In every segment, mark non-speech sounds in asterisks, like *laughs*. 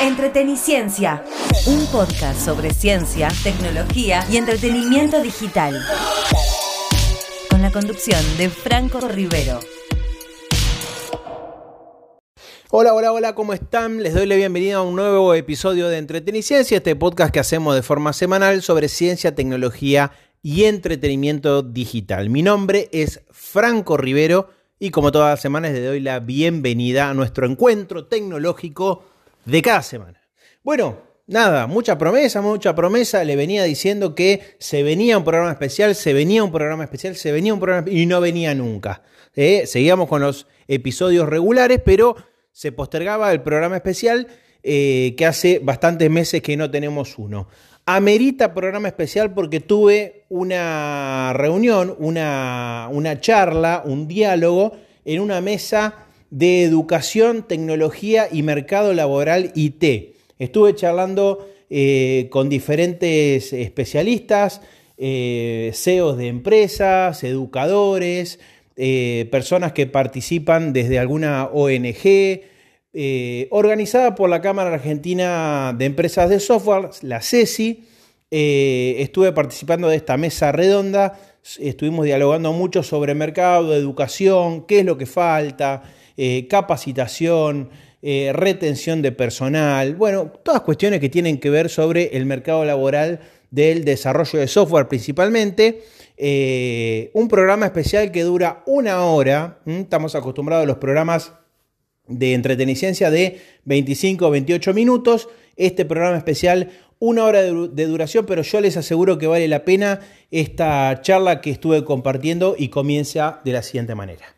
Entreteniciencia, un podcast sobre ciencia, tecnología y entretenimiento digital. Con la conducción de Franco Rivero. Hola, hola, hola, ¿cómo están? Les doy la bienvenida a un nuevo episodio de Entreteniciencia, este podcast que hacemos de forma semanal sobre ciencia, tecnología y entretenimiento digital. Mi nombre es Franco Rivero y como todas las semanas les doy la bienvenida a nuestro encuentro tecnológico de cada semana. Bueno, nada, mucha promesa, mucha promesa. Le venía diciendo que se venía un programa especial, se venía un programa especial, se venía un programa y no venía nunca. ¿eh? Seguíamos con los episodios regulares, pero se postergaba el programa especial eh, que hace bastantes meses que no tenemos uno. Amerita programa especial porque tuve una reunión, una, una charla, un diálogo en una mesa de educación, tecnología y mercado laboral IT. Estuve charlando eh, con diferentes especialistas, eh, CEOs de empresas, educadores, eh, personas que participan desde alguna ONG, eh, organizada por la Cámara Argentina de Empresas de Software, la CESI. Estuve participando de esta mesa redonda, estuvimos dialogando mucho sobre mercado, educación, qué es lo que falta, capacitación, retención de personal, bueno, todas cuestiones que tienen que ver sobre el mercado laboral del desarrollo de software principalmente. Eh, un programa especial que dura una hora. Estamos acostumbrados a los programas de entreteniciencia de 25 o 28 minutos. Este programa especial, una hora de duración, pero yo les aseguro que vale la pena esta charla que estuve compartiendo y comienza de la siguiente manera.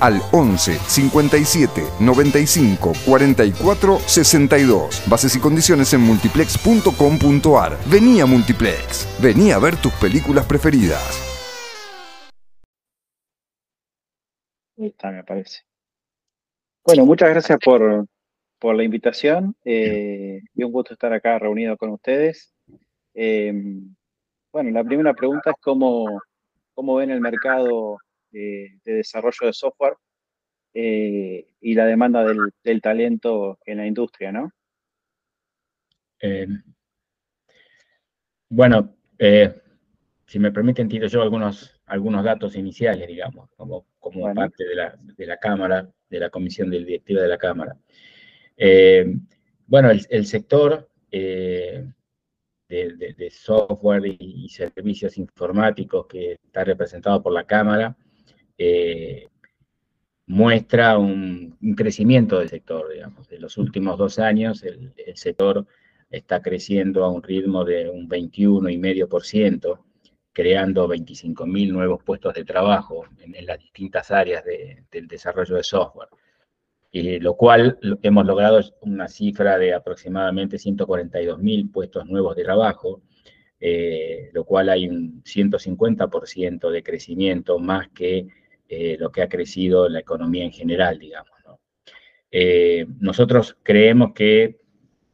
al 11 57 95 44 62. Bases y condiciones en multiplex.com.ar. Vení a Multiplex. Vení a ver tus películas preferidas. Ahí está, me parece. Bueno, muchas gracias por, por la invitación eh, y un gusto estar acá reunido con ustedes. Eh, bueno, la primera pregunta es cómo, cómo ven el mercado de, desarrollo de software eh, y la demanda del, talento en la industria, ¿no? Eh, bueno, eh, si me permiten, tiro yo algunos, algunos datos iniciales, digamos, como, como parte de la, de la, Cámara, de la Comisión Directiva de la Cámara. bueno, el, sector de, software y, servicios informáticos que está representado por la Cámara eh, muestra un, crecimiento del sector, digamos. En los últimos dos años el, sector está creciendo a un ritmo de un 21,5%, creando 25.000 nuevos puestos de trabajo en, las distintas áreas del desarrollo de software. Y lo cual hemos logrado una cifra de aproximadamente 142.000 puestos nuevos de trabajo, eh, lo cual hay un 150% de crecimiento más que eh, lo que ha crecido la economía en general, digamos. Eh, nosotros creemos que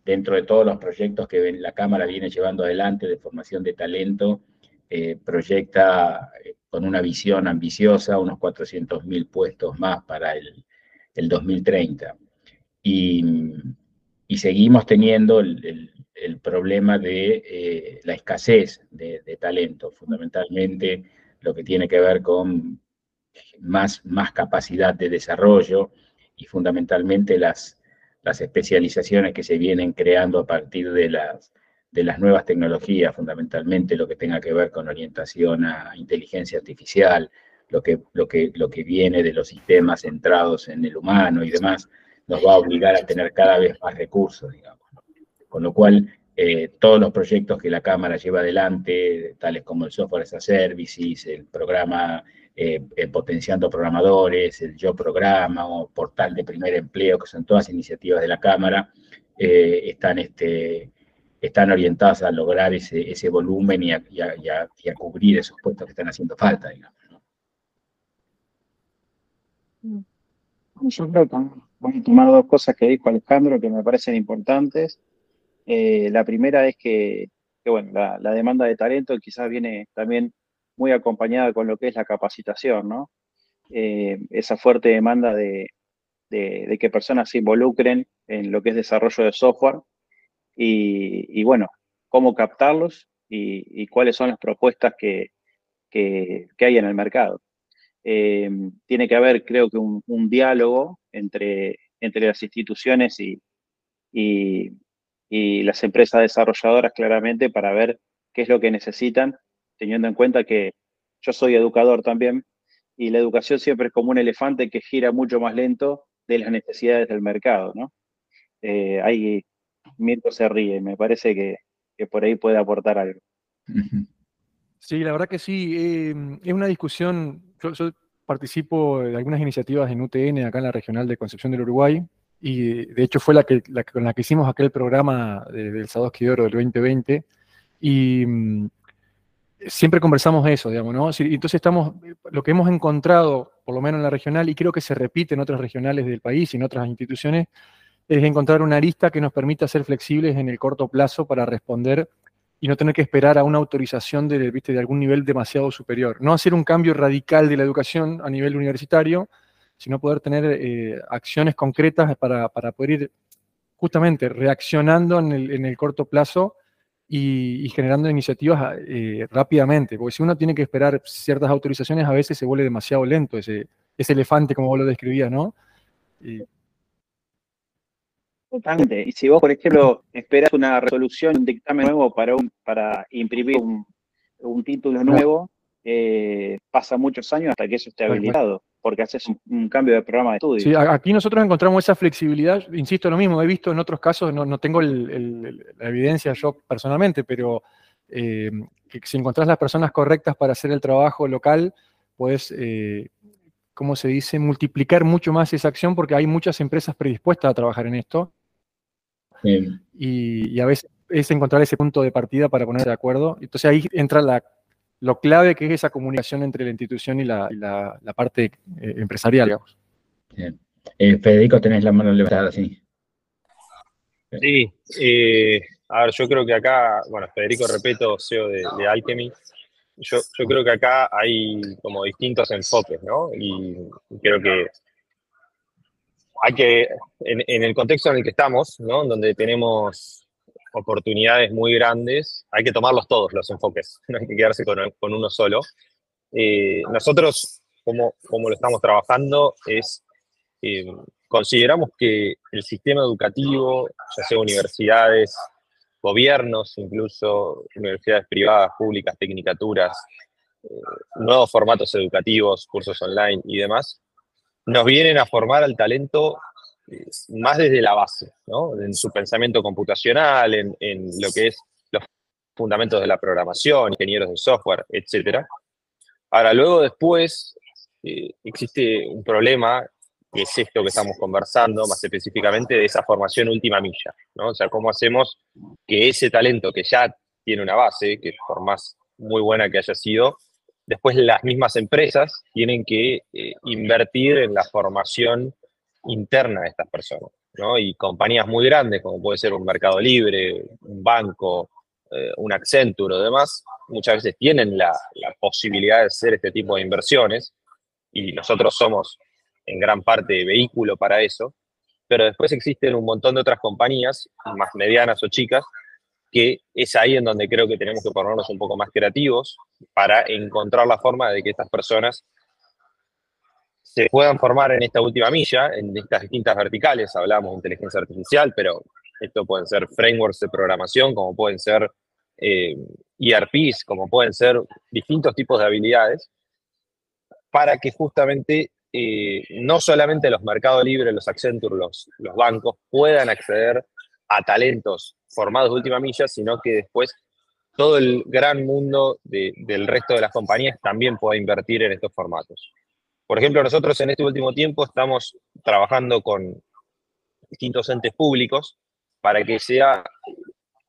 dentro de todos los proyectos que la Cámara viene llevando adelante de formación de talento, eh, proyecta con una visión ambiciosa unos 400.000 puestos más para el, 2030. Y, seguimos teniendo el, problema de la escasez de, talento, fundamentalmente lo que tiene que ver con más, más capacidad de desarrollo y fundamentalmente las, las especializaciones que se vienen creando a partir de las, de las nuevas tecnologías, fundamentalmente lo que tenga que ver con orientación a inteligencia artificial, lo que, lo que, lo que viene de los sistemas centrados en el humano y demás, nos va a obligar a tener cada vez más recursos, digamos. Con lo cual, eh, todos los proyectos que la Cámara lleva adelante, tales como el Software as a Services, el programa eh, eh, potenciando programadores, el Yo Programa o Portal de Primer Empleo, que son todas iniciativas de la Cámara, están, este, están orientadas a lograr ese, volumen y a, cubrir esos puestos que están haciendo falta, digamos. Yo creo que voy a tomar dos cosas que dijo Alejandro que me parecen importantes. la primera es que bueno, la, demanda de talento quizás viene también muy acompañada con lo que es la capacitación, ¿no? Eh, esa fuerte demanda de, que personas se involucren en lo que es desarrollo de software y, bueno, cómo captarlos y, cuáles son las propuestas que, hay en el mercado. Eh, tiene que haber, creo que, un, diálogo entre, entre las instituciones y, y las empresas desarrolladoras claramente para ver qué es lo que necesitan, teniendo en cuenta que yo soy educador también y la educación siempre es como un elefante que gira mucho más lento de las necesidades del mercado, ¿no? Eh, ahí Mirko se ríe, me parece que, por ahí puede aportar algo. Sí, la verdad que sí, eh, es una discusión, yo, yo participo de algunas iniciativas en UTN, acá en la regional de Concepción del Uruguay, y de hecho fue la que, con la que hicimos aquel programa del Sadowski de Oro del 2020, y mm, siempre conversamos eso, digamos, ¿no? Entonces estamos, lo que hemos encontrado, por lo menos en la regional, y creo que se repite en otras regionales del país y en otras instituciones, es encontrar una lista que nos permita ser flexibles en el corto plazo para responder y no tener que esperar a una autorización de, ¿viste? de algún nivel demasiado superior. No hacer un cambio radical de la educación a nivel universitario, sino poder tener eh, acciones concretas para, poder ir justamente reaccionando en el, corto plazo y, generando iniciativas eh, rápidamente, porque si uno tiene que esperar ciertas autorizaciones, a veces se vuelve demasiado lento ese, ese elefante, como vos lo describías, ¿no? Totalmente. Y si vos, por ejemplo, esperas una resolución, un dictamen nuevo para, un, para imprimir un, título nuevo, eh, pasa muchos años hasta que eso esté habilitado porque haces un, cambio de programa de estudio. Sí, aquí nosotros encontramos esa flexibilidad, insisto lo mismo, he visto en otros casos, no, tengo la evidencia yo personalmente, pero eh, que si encontrás las personas correctas para hacer el trabajo local, puedes, eh, ¿cómo se dice?, multiplicar mucho más esa acción porque hay muchas empresas predispuestas a trabajar en esto. Y, y, a veces es encontrar ese punto de partida para poner de acuerdo. Entonces ahí entra la lo clave que es esa comunicación entre la institución y la, parte eh, empresarial, digamos. Eh, Federico, tenés la mano levantada, sí. Sí, eh, a ver, yo creo que acá, bueno, Federico Repeto, CEO de, de Alchemy, yo, creo que acá hay como distintos enfoques, ¿no? Y creo que hay que, en, en el contexto en el que estamos, ¿no? Donde tenemos oportunidades muy grandes, hay que tomarlos todos los enfoques, *laughs* no hay que quedarse con, uno solo. Eh, nosotros, como, lo estamos trabajando, es, eh, consideramos que el sistema educativo, ya sea universidades, gobiernos, incluso universidades privadas, públicas, tecnicaturas, eh, nuevos formatos educativos, cursos online y demás, nos vienen a formar al talento más desde la base, ¿no? en su pensamiento computacional, en, lo que es los fundamentos de la programación, ingenieros de software, etc. Ahora, luego después eh, existe un problema, que es esto que estamos conversando, más específicamente de esa formación última milla, ¿no? O sea, cómo hacemos que ese talento que ya tiene una base, que por más muy buena que haya sido, después las mismas empresas tienen que eh, invertir en la formación interna de estas personas, ¿no? Y compañías muy grandes, como puede ser un Mercado Libre, un banco, eh, un Accenture o demás, muchas veces tienen la, posibilidad de hacer este tipo de inversiones y nosotros somos en gran parte vehículo para eso, pero después existen un montón de otras compañías, más medianas o chicas, que es ahí en donde creo que tenemos que ponernos un poco más creativos para encontrar la forma de que estas personas se puedan formar en esta última milla, en estas distintas verticales, hablamos de inteligencia artificial, pero esto pueden ser frameworks de programación, como pueden ser eh, ERPs, como pueden ser distintos tipos de habilidades, para que justamente eh, no solamente los mercados libres, los Accenture, los, los bancos puedan acceder a talentos formados de última milla, sino que después todo el gran mundo del resto de las compañías también pueda invertir en estos formatos. Por ejemplo, nosotros en este último tiempo estamos trabajando con distintos entes públicos para que sea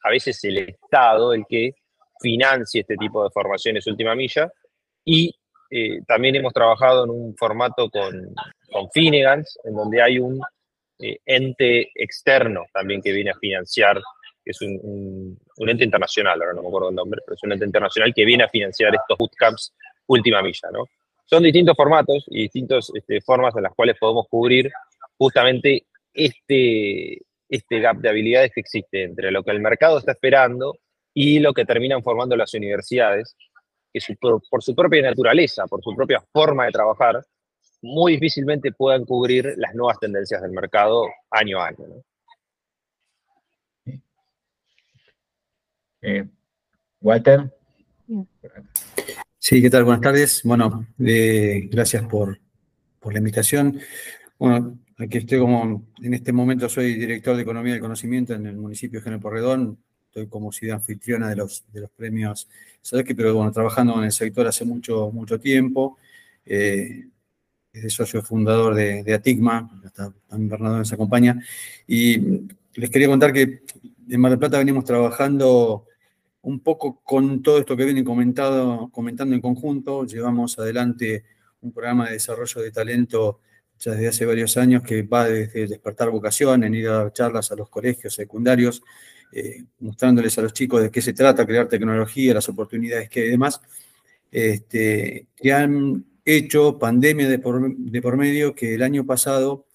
a veces el Estado el que financie este tipo de formaciones última milla y eh, también hemos trabajado en un formato con, con Finegans, en donde hay un eh, ente externo también que viene a financiar que es un, ente internacional, ahora no me acuerdo el nombre, pero es un ente internacional que viene a financiar estos bootcamps última milla, ¿no? Son distintos formatos y distintas este, formas en las cuales podemos cubrir justamente este, este gap de habilidades que existe entre lo que el mercado está esperando y lo que terminan formando las universidades, que por, su propia naturaleza, por su propia forma de trabajar, muy difícilmente puedan cubrir las nuevas tendencias del mercado año a año. ¿no? Eh, Walter. Sí, ¿qué tal? Buenas tardes. Bueno, eh, gracias por, la invitación. Bueno, aquí estoy como, en este momento soy director de Economía del Conocimiento en el municipio de General Porredón. Estoy como ciudad anfitriona de los, de los premios que pero bueno, trabajando en el sector hace mucho, mucho tiempo. Eh, es socio fundador de, de Atigma, está, también Bernardo nos acompaña. Y les quería contar que en Mar del Plata venimos trabajando un poco con todo esto que vienen comentado, comentando en conjunto. Llevamos adelante un programa de desarrollo de talento ya desde hace varios años que va desde despertar vocación, en ir a dar charlas a los colegios secundarios, eh, mostrándoles a los chicos de qué se trata, crear tecnología, las oportunidades que hay y demás, este, que han hecho pandemia de por, de por medio que el año pasado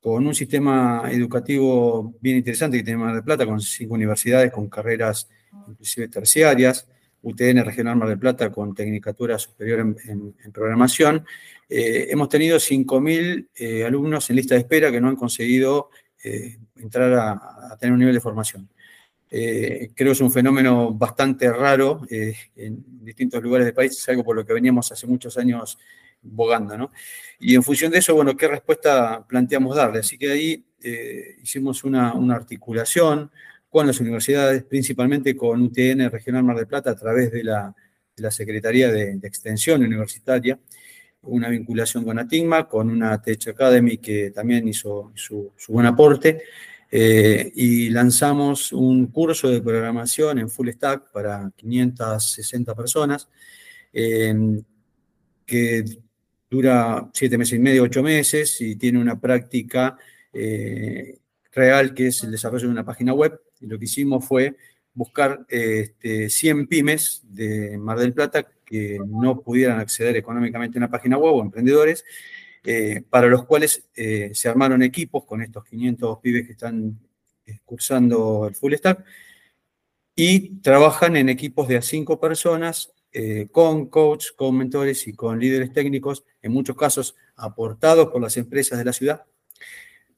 con un sistema educativo bien interesante que tiene Mar del Plata, con cinco universidades, con carreras inclusive terciarias, UTN Regional Mar del Plata con tecnicatura superior en, programación. Eh, hemos tenido 5.000 eh, alumnos en lista de espera que no han conseguido eh, entrar a, tener un nivel de formación. creo que es un fenómeno bastante raro en distintos lugares del país, es algo por lo que veníamos hace muchos años bogando, ¿no? Y en función de eso, bueno, ¿qué respuesta planteamos darle? Así que ahí hicimos una articulación, con las universidades, principalmente con UTN Regional Mar del Plata a través de la, Secretaría de, Extensión Universitaria, una vinculación con ATIGMA, con una Tech Academy que también hizo su, buen aporte, eh, y lanzamos un curso de programación en Full Stack para 560 personas, que dura siete meses y medio, ocho meses, y tiene una práctica eh, real que es el desarrollo de una página web y lo que hicimos fue buscar este, 100 pymes de Mar del Plata que no pudieran acceder económicamente a una página web o emprendedores, eh, para los cuales eh, se armaron equipos con estos 500 pibes que están eh, cursando el full stack y trabajan en equipos de a 5 personas con coach, con mentores y con líderes técnicos, en muchos casos aportados por las empresas de la ciudad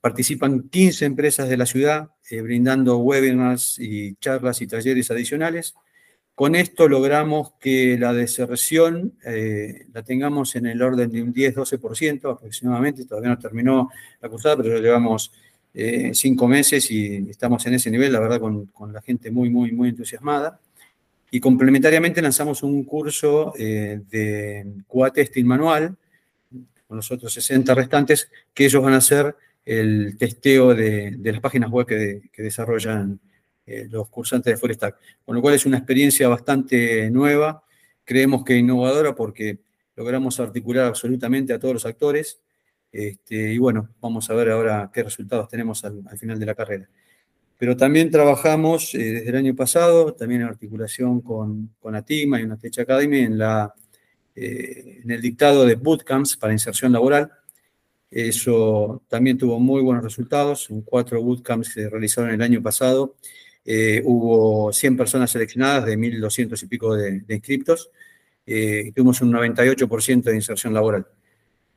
Participan 15 empresas de la ciudad eh, brindando webinars y charlas y talleres adicionales. Con esto logramos que la deserción eh, la tengamos en el orden de un 10-12% aproximadamente. Todavía no terminó la cursada, pero ya llevamos eh, cinco meses y estamos en ese nivel, la verdad, con, con, la gente muy, muy, muy entusiasmada. Y complementariamente lanzamos un curso de QA testing manual con los otros 60 restantes que ellos van a hacer el testeo de, las páginas web que, desarrollan eh, los cursantes de Full Stack. Con lo cual es una experiencia bastante nueva, creemos que innovadora porque logramos articular absolutamente a todos los actores. Este, y bueno, vamos a ver ahora qué resultados tenemos al, final de la carrera. Pero también trabajamos eh, desde el año pasado, también en articulación con, con Atima y una Tech Academy, en, la, eh, en el dictado de bootcamps para inserción laboral eso también tuvo muy buenos resultados. En cuatro bootcamps que se realizaron el año pasado, eh, hubo 100 personas seleccionadas de 1.200 y pico de, inscriptos. Eh, y tuvimos un 98% de inserción laboral,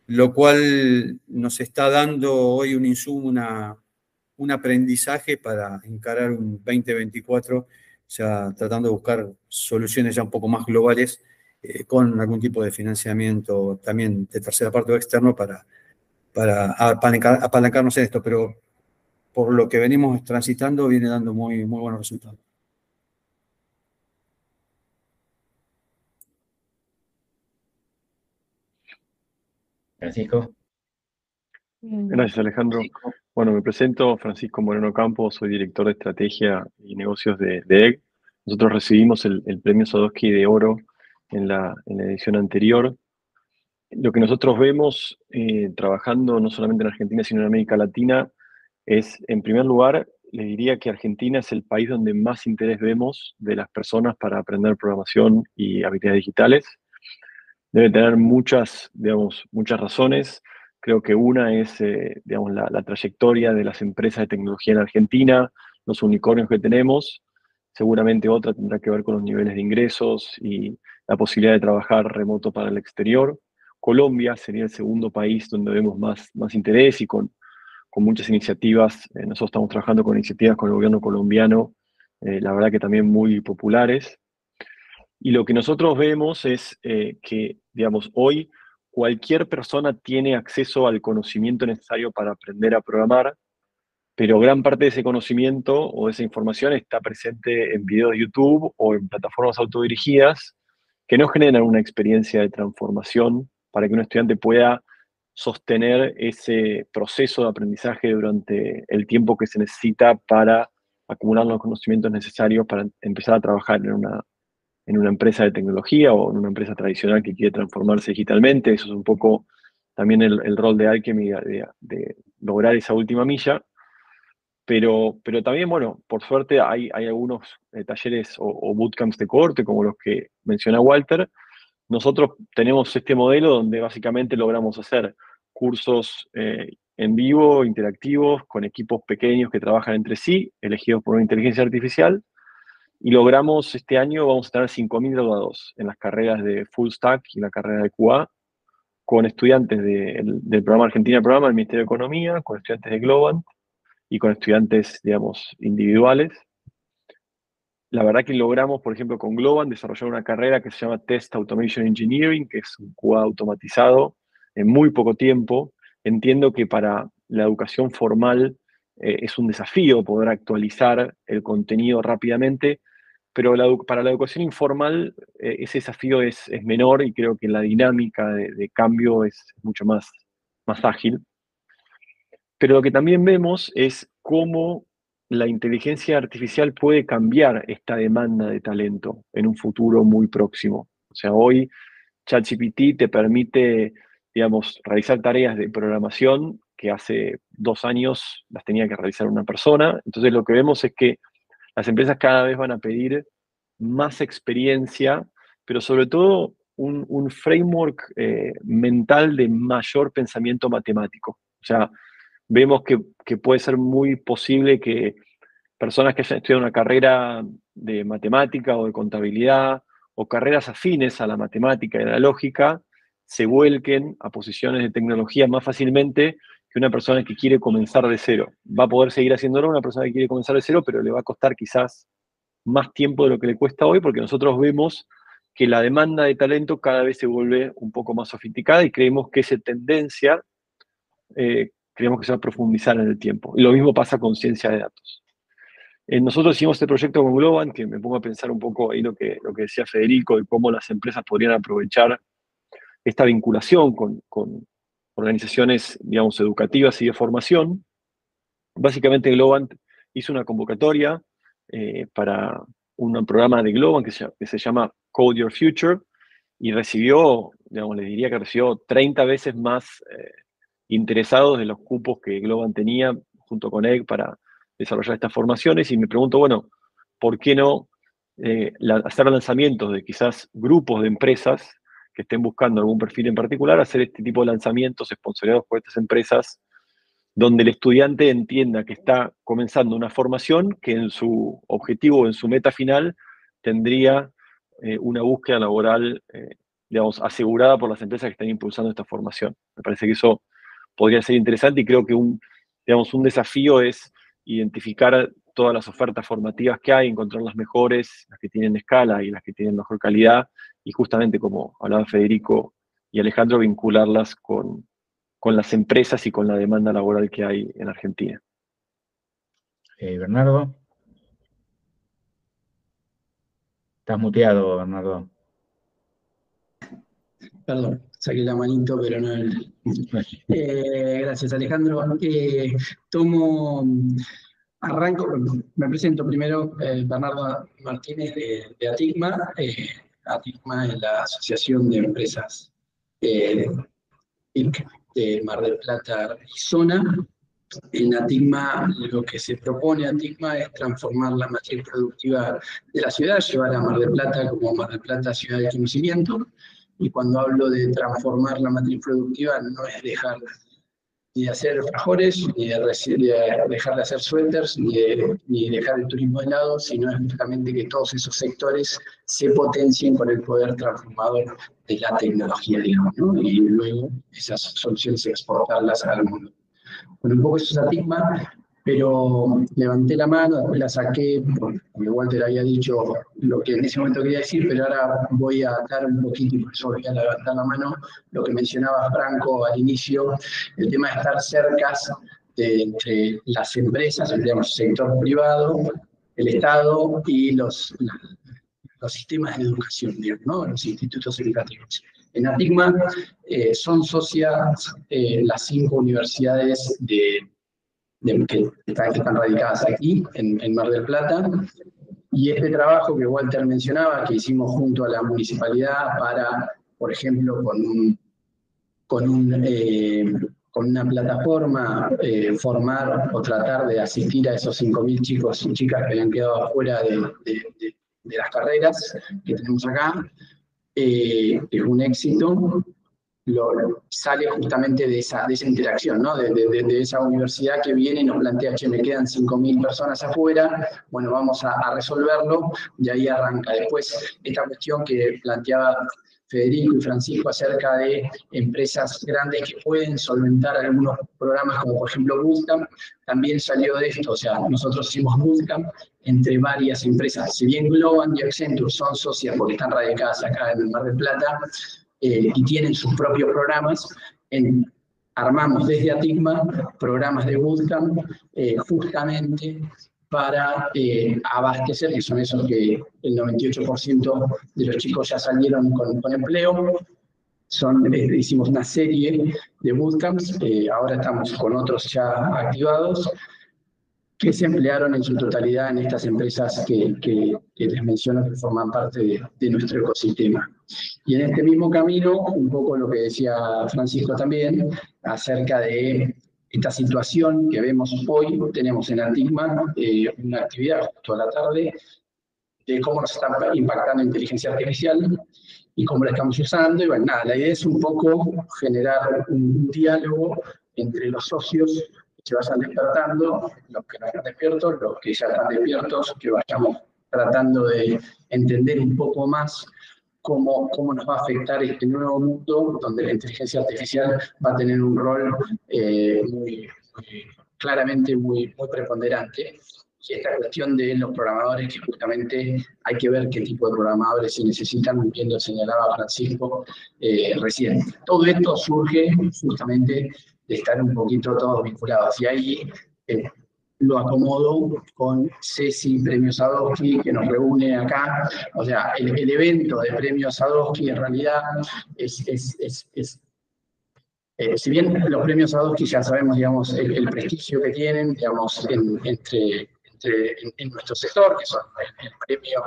lo cual nos está dando hoy un insumo, un aprendizaje para encarar un 2024, o sea, tratando de buscar soluciones ya un poco más globales eh, con algún tipo de financiamiento también de tercera parte o externo para, para apalancar, apalancarnos en esto, pero por lo que venimos transitando viene dando muy, muy buenos resultados. Francisco. Mm. Gracias, Alejandro. Bueno, me presento, Francisco Moreno Campos, soy director de estrategia y negocios de, de EG. Nosotros recibimos el, el premio Sadowski de Oro en la, en la edición anterior lo que nosotros vemos eh, trabajando no solamente en Argentina, sino en América Latina, es, en primer lugar, le diría que Argentina es el país donde más interés vemos de las personas para aprender programación y habilidades digitales. Debe tener muchas, digamos, muchas razones. Creo que una es, eh, digamos, la, trayectoria de las empresas de tecnología en Argentina, los unicornios que tenemos. Seguramente otra tendrá que ver con los niveles de ingresos y la posibilidad de trabajar remoto para el exterior. Colombia sería el segundo país donde vemos más, más interés y con, con muchas iniciativas. Eh, nosotros estamos trabajando con iniciativas con el gobierno colombiano, eh, la verdad que también muy populares. Y lo que nosotros vemos es que, digamos, hoy cualquier persona tiene acceso al conocimiento necesario para aprender a programar, pero gran parte de ese conocimiento o de esa información está presente en videos de YouTube o en plataformas autodirigidas que no generan una experiencia de transformación para que un estudiante pueda sostener ese proceso de aprendizaje durante el tiempo que se necesita para acumular los conocimientos necesarios para empezar a trabajar en una en una empresa de tecnología o en una empresa tradicional que quiere transformarse digitalmente. Eso es un poco también el, rol de Alchemy, de, lograr esa última milla. Pero, pero también, bueno, por suerte hay, hay algunos eh, talleres o, bootcamps de corte, como los que menciona Walter. Nosotros tenemos este modelo donde básicamente logramos hacer cursos eh, en vivo, interactivos, con equipos pequeños que trabajan entre sí, elegidos por una inteligencia artificial, y logramos este año, vamos a tener 5.000 graduados en las carreras de Full Stack y la carrera de QA, con estudiantes del programa Argentina Programa del Ministerio de Economía, con estudiantes de Globant y con estudiantes, digamos, individuales. La verdad que logramos, por ejemplo, con Globant desarrollar una carrera que se llama Test Automation Engineering, que es un QA automatizado en muy poco tiempo. Entiendo que para la educación formal eh, es un desafío poder actualizar el contenido rápidamente, pero para la educación informal eh, ese desafío es, menor y creo que la dinámica de, cambio es mucho más, más ágil. Pero lo que también vemos es cómo la inteligencia artificial puede cambiar esta demanda de talento en un futuro muy próximo. O sea, hoy ChatGPT te permite, digamos, realizar tareas de programación que hace dos años las tenía que realizar una persona. Entonces lo que vemos es que las empresas cada vez van a pedir más experiencia, pero sobre todo un, framework eh, mental de mayor pensamiento matemático. O sea, vemos que, puede ser muy posible que personas que hayan estudiado una carrera de matemática o de contabilidad o carreras afines a la matemática y a la lógica se vuelquen a posiciones de tecnología más fácilmente que una persona que quiere comenzar de cero. Va a poder seguir haciéndolo una persona que quiere comenzar de cero, pero le va a costar quizás más tiempo de lo que le cuesta hoy, porque nosotros vemos que la demanda de talento cada vez se vuelve un poco más sofisticada y creemos que esa tendencia, eh, creemos que se va a profundizar en el tiempo. Y lo mismo pasa con ciencia de datos. Eh, nosotros hicimos este proyecto con Globan, que me pongo a pensar un poco ahí lo que, lo que decía Federico, de cómo las empresas podrían aprovechar esta vinculación con, organizaciones, digamos, educativas y de formación. Básicamente Globant hizo una convocatoria eh, para un programa de Globant que se, llama Code Your Future y recibió, digamos, le diría que recibió 30 veces más eh, interesados de los cupos que Globant tenía junto con EG para desarrollar estas formaciones y me pregunto, bueno, ¿por qué no eh, hacer lanzamientos de quizás grupos de empresas que estén buscando algún perfil en particular, hacer este tipo de lanzamientos sponsorizados por estas empresas, donde el estudiante entienda que está comenzando una formación que en su objetivo, en su meta final, tendría eh, una búsqueda laboral, eh, digamos, asegurada por las empresas que están impulsando esta formación. Me parece que eso podría ser interesante y creo que un, digamos, un desafío es identificar todas las ofertas formativas que hay, encontrar las mejores, las que tienen escala y las que tienen mejor calidad, y justamente como hablaba Federico y Alejandro, vincularlas con, las empresas y con la demanda laboral que hay en Argentina. Eh, Bernardo. Estás muteado, Bernardo. Perdón, saqué la manito, pero no el... *laughs* Eh, gracias, Alejandro. Eh, tomo, arranco, me presento primero, eh, Bernardo Martínez de, de ATICMA. ATICMA es la Asociación de Empresas de Mar del Plata y Zona. En ATICMA lo que se propone a ATICMA es transformar la matriz productiva de la ciudad, llevar a Mar del Plata como Mar del Plata ciudad de conocimiento. Y cuando hablo de transformar la matriz productiva no es dejar ni de hacer frajores, ni de, dejar de hacer suéteres, ni, dejar el turismo de lado, sino es justamente que todos esos sectores se potencien con el poder transformador de la tecnología, digamos, y luego esas soluciones exportarlas al mundo. Bueno, un poco eso es Atigma, pero levanté la mano, después la saqué, porque Walter había dicho lo que en ese momento quería decir, pero ahora voy a dar un poquito, y por eso voy a levantar la mano, lo que mencionaba Franco al inicio, el tema de estar cerca de, entre las empresas, digamos, sector privado, el Estado y los, los sistemas de educación, digamos, los institutos educativos. En Atigma eh, son socias eh, las cinco universidades de, que, están, radicadas aquí, en, Mar del Plata, y este trabajo que Walter mencionaba, que hicimos junto a la municipalidad para, por ejemplo, con, un, con, un, eh, con una plataforma, formar o tratar de asistir a esos 5.000 chicos y chicas que habían quedado afuera de las carreras que tenemos acá, eh, es un éxito, sale justamente de esa, de esa interacción, ¿no? de, esa universidad que viene y nos plantea, que me quedan 5.000 personas afuera, bueno, vamos a, a, resolverlo, y ahí arranca. Después, esta cuestión que planteaba Federico y Francisco acerca de empresas grandes que pueden solventar algunos programas como por ejemplo Bootcamp, también salió de esto, o sea, nosotros hicimos Bootcamp entre varias empresas, si bien Globan y Accenture son socias porque están radicadas acá en el Mar del Plata eh, y tienen sus propios programas, armamos desde Atigma programas de Bootcamp eh, justamente para eh, abastecer, que son esos que el 98% de los chicos ya salieron con, empleo. Son, eh, hicimos una serie de bootcamps, eh, ahora estamos con otros ya activados, que se emplearon en su totalidad en estas empresas que, que, les menciono que forman parte de, de, nuestro ecosistema. Y en este mismo camino, un poco lo que decía Francisco también, acerca de esta situación que vemos hoy, tenemos en Antigma eh, una actividad justo a la tarde de cómo nos está impactando inteligencia artificial y cómo la estamos usando. Y bueno, nada, la idea es un poco generar un diálogo entre los socios que se vayan despertando, los que no están despiertos, los que ya están despiertos, que vayamos tratando de entender un poco más cómo, cómo nos va a afectar este nuevo mundo donde la inteligencia artificial va a tener un rol eh, muy, claramente muy, muy preponderante. Y esta cuestión de los programadores, que justamente hay que ver qué tipo de programadores se necesitan, bien lo señalaba Francisco eh, recién. Todo esto surge justamente de estar un poquito todos vinculados. Y ahí eh, lo acomodo con Ceci Premio Sadowski, que nos reúne acá. O sea, el, evento de Premio Sadowski en realidad es, es, es, eh, si bien los premios Sadowski ya sabemos, digamos, el, prestigio que tienen, digamos, en, entre, entre en, nuestro sector, que son el, premio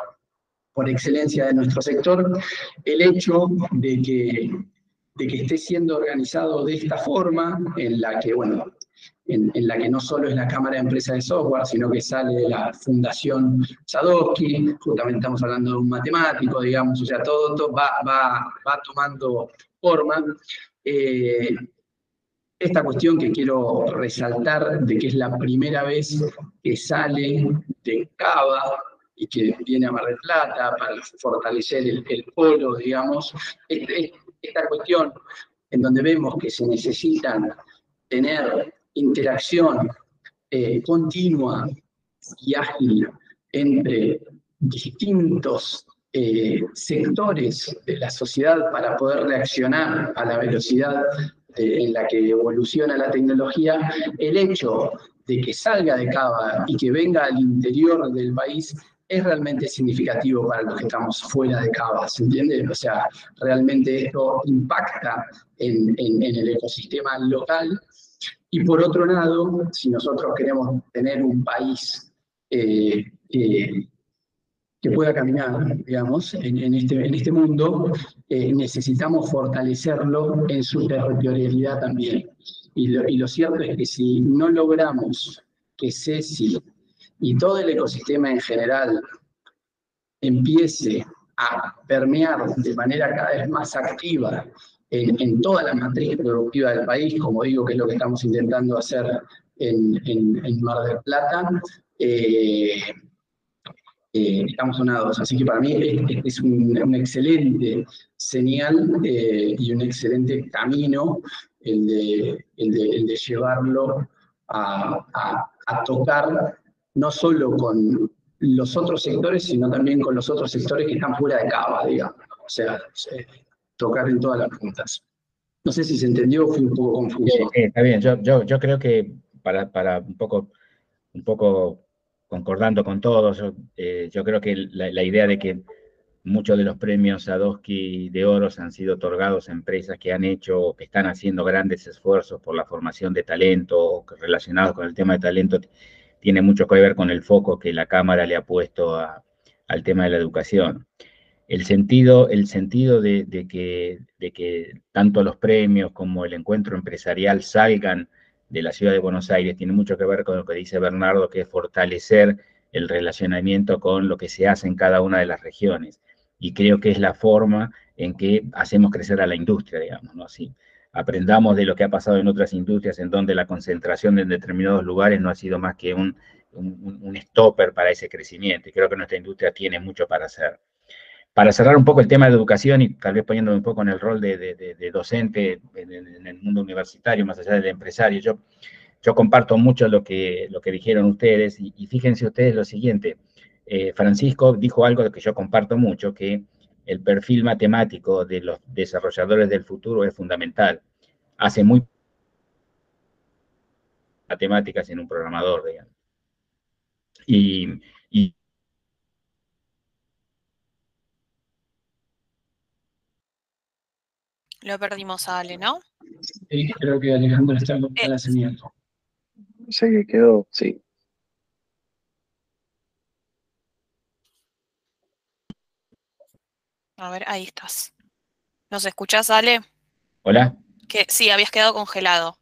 por excelencia de nuestro sector, el hecho de que, de que esté siendo organizado de esta forma, en la que, bueno, en, la que no solo es la Cámara de Empresas de Software, sino que sale de la Fundación Sadowski, justamente estamos hablando de un matemático, digamos, o sea, todo, va, va, va, tomando forma. Eh, esta cuestión que quiero resaltar de que es la primera vez que sale de Cava y que viene a Mar del Plata para fortalecer el, el polo, digamos, esta cuestión en donde vemos que se necesitan tener interacción eh, continua y ágil entre distintos eh, sectores de la sociedad para poder reaccionar a la velocidad en la que evoluciona la tecnología, el hecho de que salga de Cava y que venga al interior del país es realmente significativo para los que estamos fuera de Cava, ¿se entiende? O sea, realmente esto impacta en, el ecosistema local. Y por otro lado, si nosotros queremos tener un país eh, que pueda caminar, digamos, en, este, en este mundo, eh, necesitamos fortalecerlo en su territorialidad también. Y lo, y lo, cierto es que si no logramos que CECI y todo el ecosistema en general empiece a permear de manera cada vez más activa en, toda la matriz productiva del país, como digo, que es lo que estamos intentando hacer en, en Mar del Plata, eh, eh, estamos sonados. Así que para mí es, un, excelente señal eh, y un excelente camino el de, el de, llevarlo a, a, tocar no solo con los otros sectores, sino también con los otros sectores que están fuera de cava, digamos. O sea, tocar en todas las puntas. No sé si se entendió, fui un poco confuso. está bien, yo, creo que para, un poco, concordando con todos, eh, yo creo que la, idea de que muchos de los premios Sadowski de Oros han sido otorgados a empresas que han hecho, que están haciendo grandes esfuerzos por la formación de talento, relacionados con el tema de talento, tiene mucho que ver con el foco que la Cámara le ha puesto al tema de la educación. El sentido, el sentido de, que, de que tanto los premios como el encuentro empresarial salgan de la ciudad de Buenos Aires tiene mucho que ver con lo que dice Bernardo, que es fortalecer el relacionamiento con lo que se hace en cada una de las regiones. Y creo que es la forma en que hacemos crecer a la industria, digamos, ¿no? Así, aprendamos de lo que ha pasado en otras industrias en donde la concentración en determinados lugares no ha sido más que un, un, un stopper para ese crecimiento. Y creo que nuestra industria tiene mucho para hacer para cerrar un poco el tema de educación y tal vez poniéndome un poco en el rol de, docente en, el mundo universitario, más allá del empresario, yo, yo comparto mucho lo que, lo que dijeron ustedes y, fíjense ustedes lo siguiente, eh, Francisco dijo algo que yo comparto mucho, que el perfil matemático de los desarrolladores del futuro es fundamental. Hace muy matemáticas en un programador, digamos. Y, y Lo perdimos a Ale, ¿no? Sí, creo que Alejandro está en la señal. Sí, quedó, sí. A ver, ahí estás. ¿Nos escuchás, Ale? Hola. Que sí, habías quedado congelado.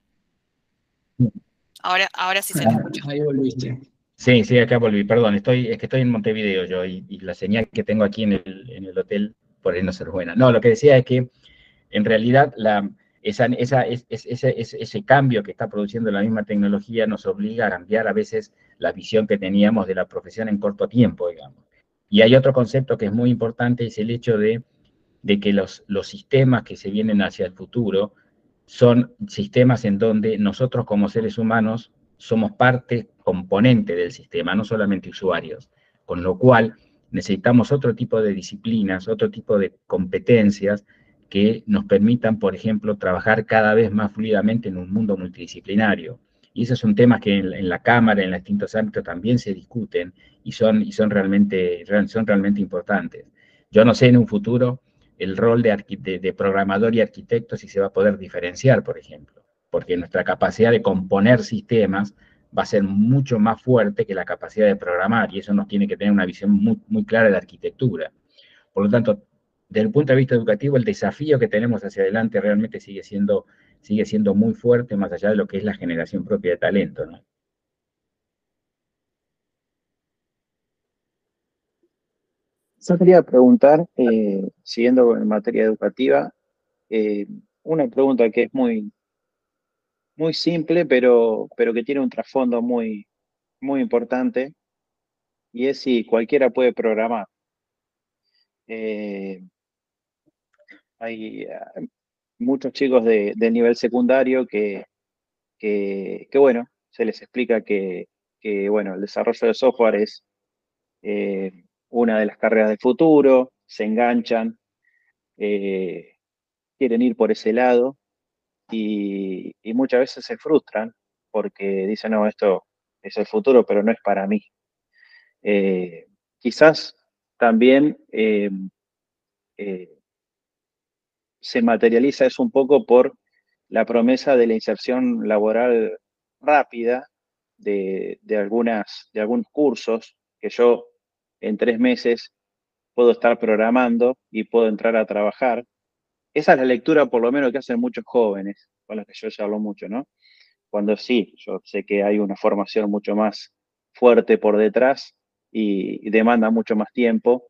Ahora, ahora sí se te ah, escucha. Ahí volviste. Sí, sí, acá volví. Perdón, estoy, es que estoy en Montevideo yo y, la señal que tengo aquí en el, en el hotel por ahí no ser buena. No, lo que decía es que en realidad ese, cambio que está produciendo la misma tecnología nos obliga a cambiar a veces la visión que teníamos de la profesión en corto tiempo, digamos. Y hay otro concepto que es muy importante, es el hecho de, que los sistemas que se vienen hacia el futuro son sistemas en donde nosotros como seres humanos somos parte componente del sistema, no solamente usuarios, con lo cual necesitamos otro tipo de disciplinas, otro tipo de competencias que nos permitan, por ejemplo, trabajar cada vez más fluidamente en un mundo multidisciplinario. Y esos son temas que en, la Cámara, en los distintos ámbitos también se discuten y son, y son, realmente, son realmente importantes. Yo no sé en un futuro el rol de, programador y arquitecto si se va a poder diferenciar, por ejemplo, porque nuestra capacidad de componer sistemas va a ser mucho más fuerte que la capacidad de programar y eso nos tiene que tener una visión muy, muy clara de la arquitectura. Por lo tanto, desde el punto de vista educativo, el desafío que tenemos hacia adelante realmente sigue siendo, sigue siendo muy fuerte, más allá de lo que es la generación propia de talento. ¿no? Yo quería preguntar, eh, siguiendo en materia educativa, eh, una pregunta que es muy, muy simple, pero, pero que tiene un trasfondo muy, muy importante, y es si cualquiera puede programar. Eh, hay eh, muchos chicos de, nivel secundario que, que, bueno, se les explica que, bueno, el desarrollo de software es eh, una de las carreras del futuro, se enganchan, eh, quieren ir por ese lado y, muchas veces se frustran porque dicen, no, esto es el futuro, pero no es para mí. quizás también se materializa eso un poco por la promesa de la inserción laboral rápida de, algunas, de algunos cursos que yo en tres meses puedo estar programando y puedo entrar a trabajar. Esa es la lectura, por lo menos, que hacen muchos jóvenes, con los que yo ya hablo mucho, ¿no? Cuando sí, yo sé que hay una formación mucho más fuerte por detrás y, demanda mucho más tiempo.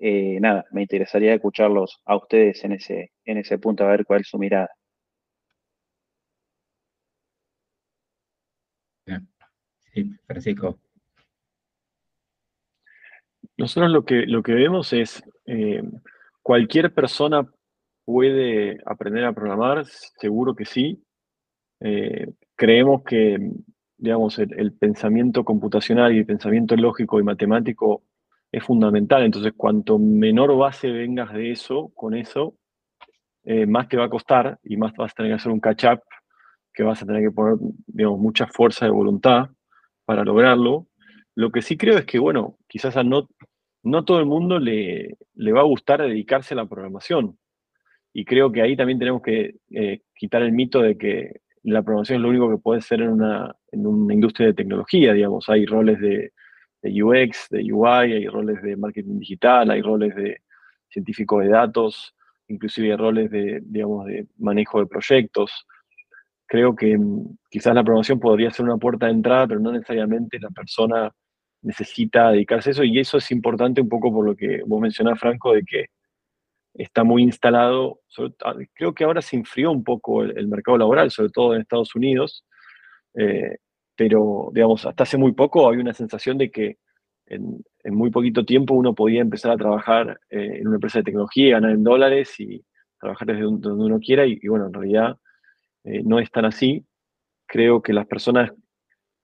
Eh, nada, me interesaría escucharlos a ustedes en ese, en ese punto, a ver cuál es su mirada. Sí, Francisco. Nosotros lo que, lo que vemos es, eh, cualquier persona puede aprender a programar, seguro que sí. Eh, creemos que, digamos, el, pensamiento computacional y el pensamiento lógico y matemático es fundamental. Entonces, cuanto menor base vengas de eso, con eso, eh, más te va a costar y más vas a tener que hacer un catch-up, que vas a tener que poner, digamos, mucha fuerza de voluntad para lograrlo. Lo que sí creo es que, bueno, quizás a no, no todo el mundo le, le va a gustar dedicarse a la programación. Y creo que ahí también tenemos que eh, quitar el mito de que la programación es lo único que puede ser en una, en una industria de tecnología, digamos. Hay roles de, de, UX, de UI, hay roles de marketing digital, hay roles de científico de datos, inclusive hay roles de, digamos, de manejo de proyectos. Creo que mm, quizás la programación podría ser una puerta de entrada, pero no necesariamente la persona necesita dedicarse a eso, y eso es importante un poco por lo que vos mencionás, Franco, de que está muy instalado, ah, creo que ahora se enfrió un poco el, mercado laboral, sobre todo en Estados Unidos, eh, pero digamos, hasta hace muy poco había una sensación de que en, muy poquito tiempo uno podía empezar a trabajar eh, en una empresa de tecnología, ganar en dólares y trabajar desde donde uno quiera, y bueno, en realidad eh, no es tan así. Creo que las personas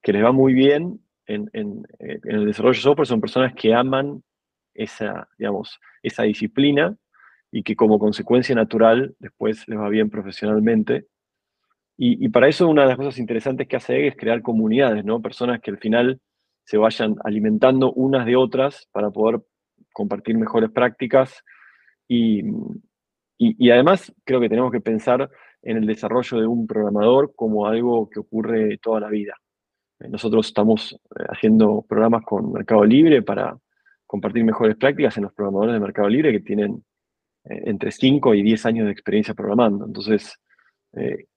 que les va muy bien en, eh, el desarrollo de software son personas que aman esa, digamos, esa disciplina y que como consecuencia natural después les va bien profesionalmente. Y, para eso una de las cosas interesantes que hace EG es crear comunidades, ¿no? Personas que al final se vayan alimentando unas de otras para poder compartir mejores prácticas. Y, y además creo que tenemos que pensar en el desarrollo de un programador como algo que ocurre toda la vida. Eh, nosotros estamos eh, haciendo programas con Mercado Libre para compartir mejores prácticas en los programadores de Mercado Libre que tienen eh, entre 5 y 10 años de experiencia programando. Entonces,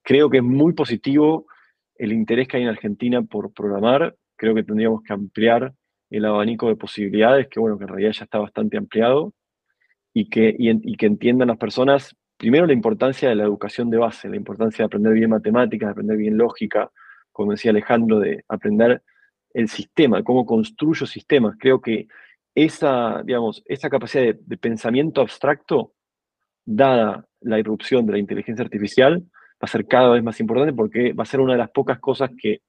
creo que es muy positivo el interés que hay en Argentina por programar. Creo que tendríamos que ampliar el abanico de posibilidades, que bueno, que en realidad ya está bastante ampliado, y que, y que entiendan las personas primero la importancia de la educación de base, la importancia de aprender bien matemáticas, de aprender bien lógica, como decía Alejandro, de aprender el sistema, cómo construyo sistemas. Creo que esa, digamos, esa capacidad de, pensamiento abstracto, dada la irrupción de la inteligencia artificial, va a ser cada vez más importante porque va a ser una de las pocas cosas que,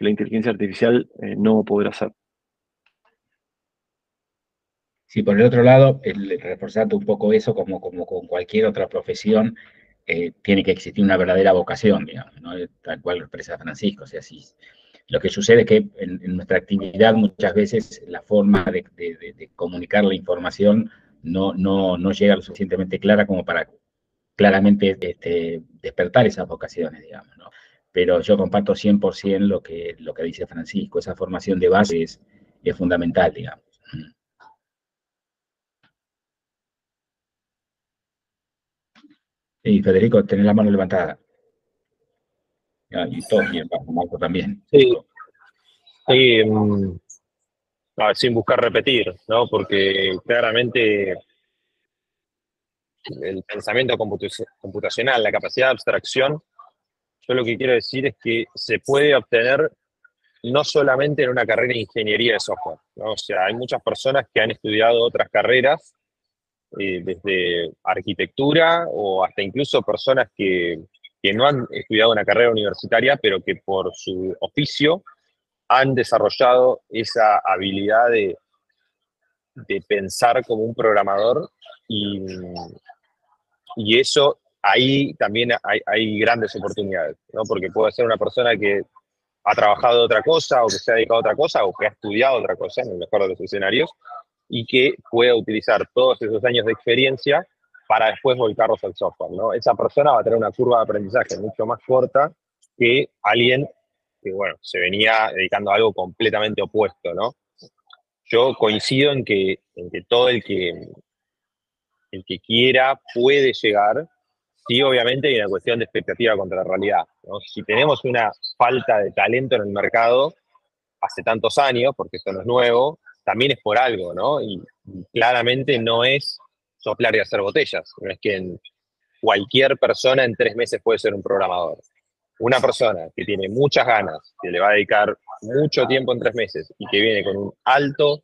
la inteligencia artificial eh, no va a poder hacer. Sí, por el otro lado, el, reforzando un poco eso, como, con cualquier otra profesión, eh, tiene que existir una verdadera vocación, digamos, ¿no? tal cual expresa Francisco. O sea, si, lo que sucede es que en, nuestra actividad muchas veces la forma de, comunicar la información no, no, no, llega lo suficientemente clara como para claramente este, despertar esas vocaciones, digamos. Pero yo comparto 100% lo que, lo que dice Francisco, esa formación de base es, fundamental, digamos. Y Federico, tenés la mano levantada. Ah, y todo bien, Marco también. Sí. sí mm, sin buscar repetir, ¿no? Porque claramente el pensamiento computacional, la capacidad de abstracción, yo lo que quiero decir es que se puede obtener no solamente en una carrera de ingeniería de software, ¿no? o sea, hay muchas personas que han estudiado otras carreras eh, desde arquitectura o hasta incluso personas que, no han estudiado una carrera universitaria, pero que por su oficio han desarrollado esa habilidad de, de pensar como un programador y, y eso ahí también hay, grandes oportunidades, ¿no? porque puede ser una persona que ha trabajado otra cosa o que se ha dedicado a otra cosa o que ha estudiado otra cosa en el mejor de los escenarios y que pueda utilizar todos esos años de experiencia para después volcarlos al software, ¿no? Esa persona va a tener una curva de aprendizaje mucho más corta que alguien que, bueno, se venía dedicando a algo completamente opuesto, ¿no? Yo coincido en que, en que todo el que, el que quiera puede llegar, sí, obviamente hay una cuestión de expectativa contra la realidad. Si tenemos una falta de talento en el mercado hace tantos años, porque esto no es nuevo, también es por algo, ¿no? Y, claramente no es soplar y hacer botellas. No es que cualquier persona en tres meses puede ser un programador. Una persona que tiene muchas ganas, que le va a dedicar mucho tiempo en tres meses y que viene con un alto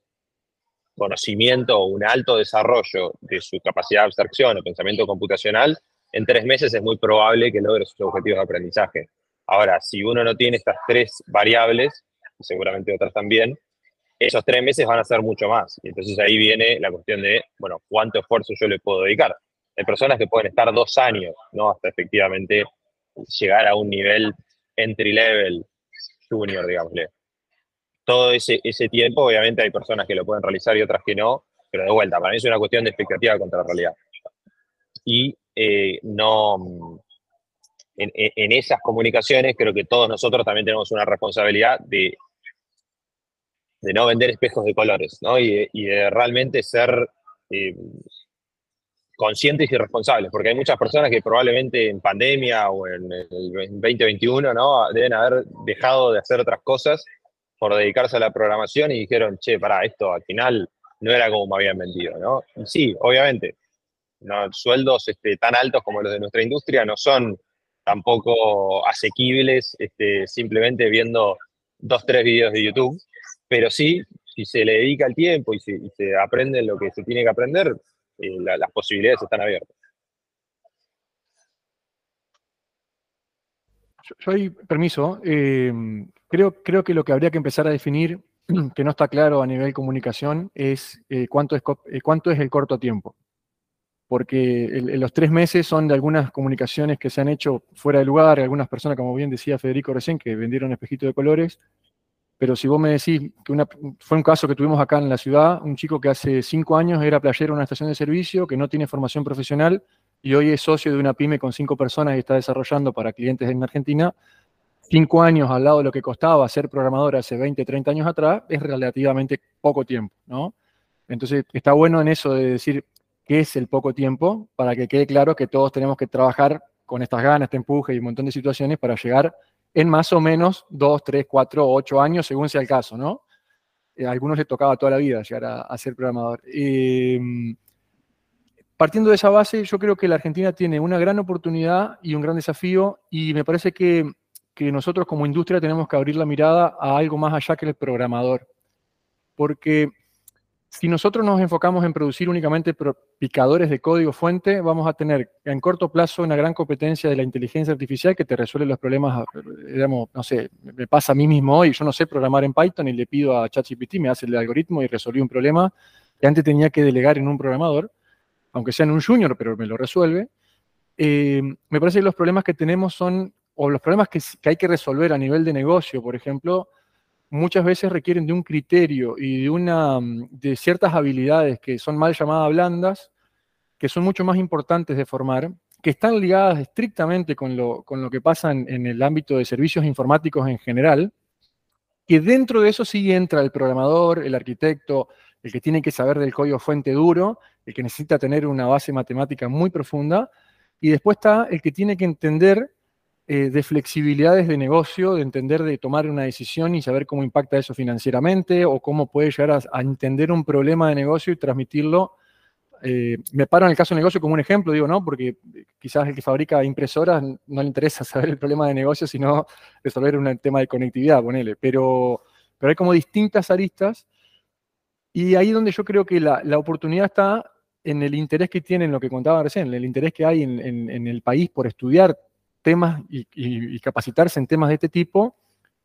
conocimiento o un alto desarrollo de su capacidad de abstracción o pensamiento computacional, en tres meses es muy probable que logre sus objetivos de aprendizaje. Ahora, si uno no tiene estas tres variables, y seguramente otras también, esos tres meses van a ser mucho más. Y entonces ahí viene la cuestión de, bueno, ¿cuánto esfuerzo yo le puedo dedicar? Hay personas que pueden estar dos años, ¿no? Hasta efectivamente llegar a un nivel entry level, junior, digámosle. Todo ese, ese tiempo, obviamente hay personas que lo pueden realizar y otras que no, pero de vuelta, para mí es una cuestión de expectativa contra la realidad. Y eh, no, en, en, esas comunicaciones creo que todos nosotros también tenemos una responsabilidad de de no vender espejos de colores, ¿no? Y de, y de realmente ser eh, conscientes y responsables, porque hay muchas personas que probablemente en pandemia o en el 2021, ¿no? Deben haber dejado de hacer otras cosas por dedicarse a la programación y dijeron, che, para esto al final no era como me habían vendido, ¿no? Sí, obviamente, ¿no? sueldos este, tan altos como los de nuestra industria no son tampoco asequibles este, simplemente viendo dos, tres videos de YouTube, pero sí, si se le dedica el tiempo y se, y se aprende lo que se tiene que aprender, la, las posibilidades están abiertas. Yo, permiso, eh, creo, creo que lo que habría que empezar a definir, *clears throat* que no está claro a nivel comunicación, es eh, cuánto, es eh, cuánto es el corto tiempo. Porque los tres meses son de algunas comunicaciones que se han hecho fuera de lugar, algunas personas, como bien decía Federico recién, que vendieron espejito de colores, pero si vos me decís que fue un caso que tuvimos acá en la ciudad, un chico que hace cinco años era playero en una estación de servicio, que no tiene formación profesional y hoy es socio de una pyme con cinco personas y está desarrollando para clientes en Argentina, cinco años al lado de lo que costaba ser programador hace 20, 30 años atrás, es relativamente poco tiempo, ¿no? Entonces está bueno en eso de decir qué es el poco tiempo, para que quede claro que todos tenemos que trabajar con estas ganas, este empuje y un montón de situaciones para llegar en más o menos dos, tres, cuatro, ocho años, según sea el caso, ¿no? Eh, a algunos les tocaba toda la vida llegar a, ser programador. Eh, partiendo de esa base, yo creo que la Argentina tiene una gran oportunidad y un gran desafío y me parece que, que nosotros como industria tenemos que abrir la mirada a algo más allá que el programador. Porque si nosotros nos enfocamos en producir únicamente picadores de código fuente, vamos a tener en corto plazo una gran competencia de la inteligencia artificial que te resuelve los problemas, digamos, no sé, me pasa a mí mismo hoy, yo no sé programar en Python y le pido a ChatGPT, me hace el algoritmo y resolví un problema que antes tenía que delegar en un programador, aunque sea en un junior, pero me lo resuelve. Eh, me parece que los problemas que tenemos son, o los problemas que hay que resolver a nivel de negocio, por ejemplo, muchas veces requieren de un criterio y de, una, de ciertas habilidades que son mal llamadas blandas, que son mucho más importantes de formar, que están ligadas estrictamente con lo, con lo que pasa en, en, el ámbito de servicios informáticos en general, que dentro de eso sí entra el programador, el arquitecto, el que tiene que saber del código fuente duro, el que necesita tener una base matemática muy profunda, y después está el que tiene que entender eh, de flexibilidades de negocio, de entender, de tomar una decisión y saber cómo impacta eso financieramente o cómo puede llegar a, entender un problema de negocio y transmitirlo. Eh, me paro en el caso de negocio como un ejemplo, digo, ¿no? Porque quizás el que fabrica impresoras no le interesa *laughs* saber el problema de negocio, sino resolver un tema de conectividad, ponele. Pero, pero hay como distintas aristas y ahí donde yo creo que la, la oportunidad está en el interés que tienen, lo que contaba recién, el interés que hay en, en el país por estudiar temas y, capacitarse en temas de este tipo,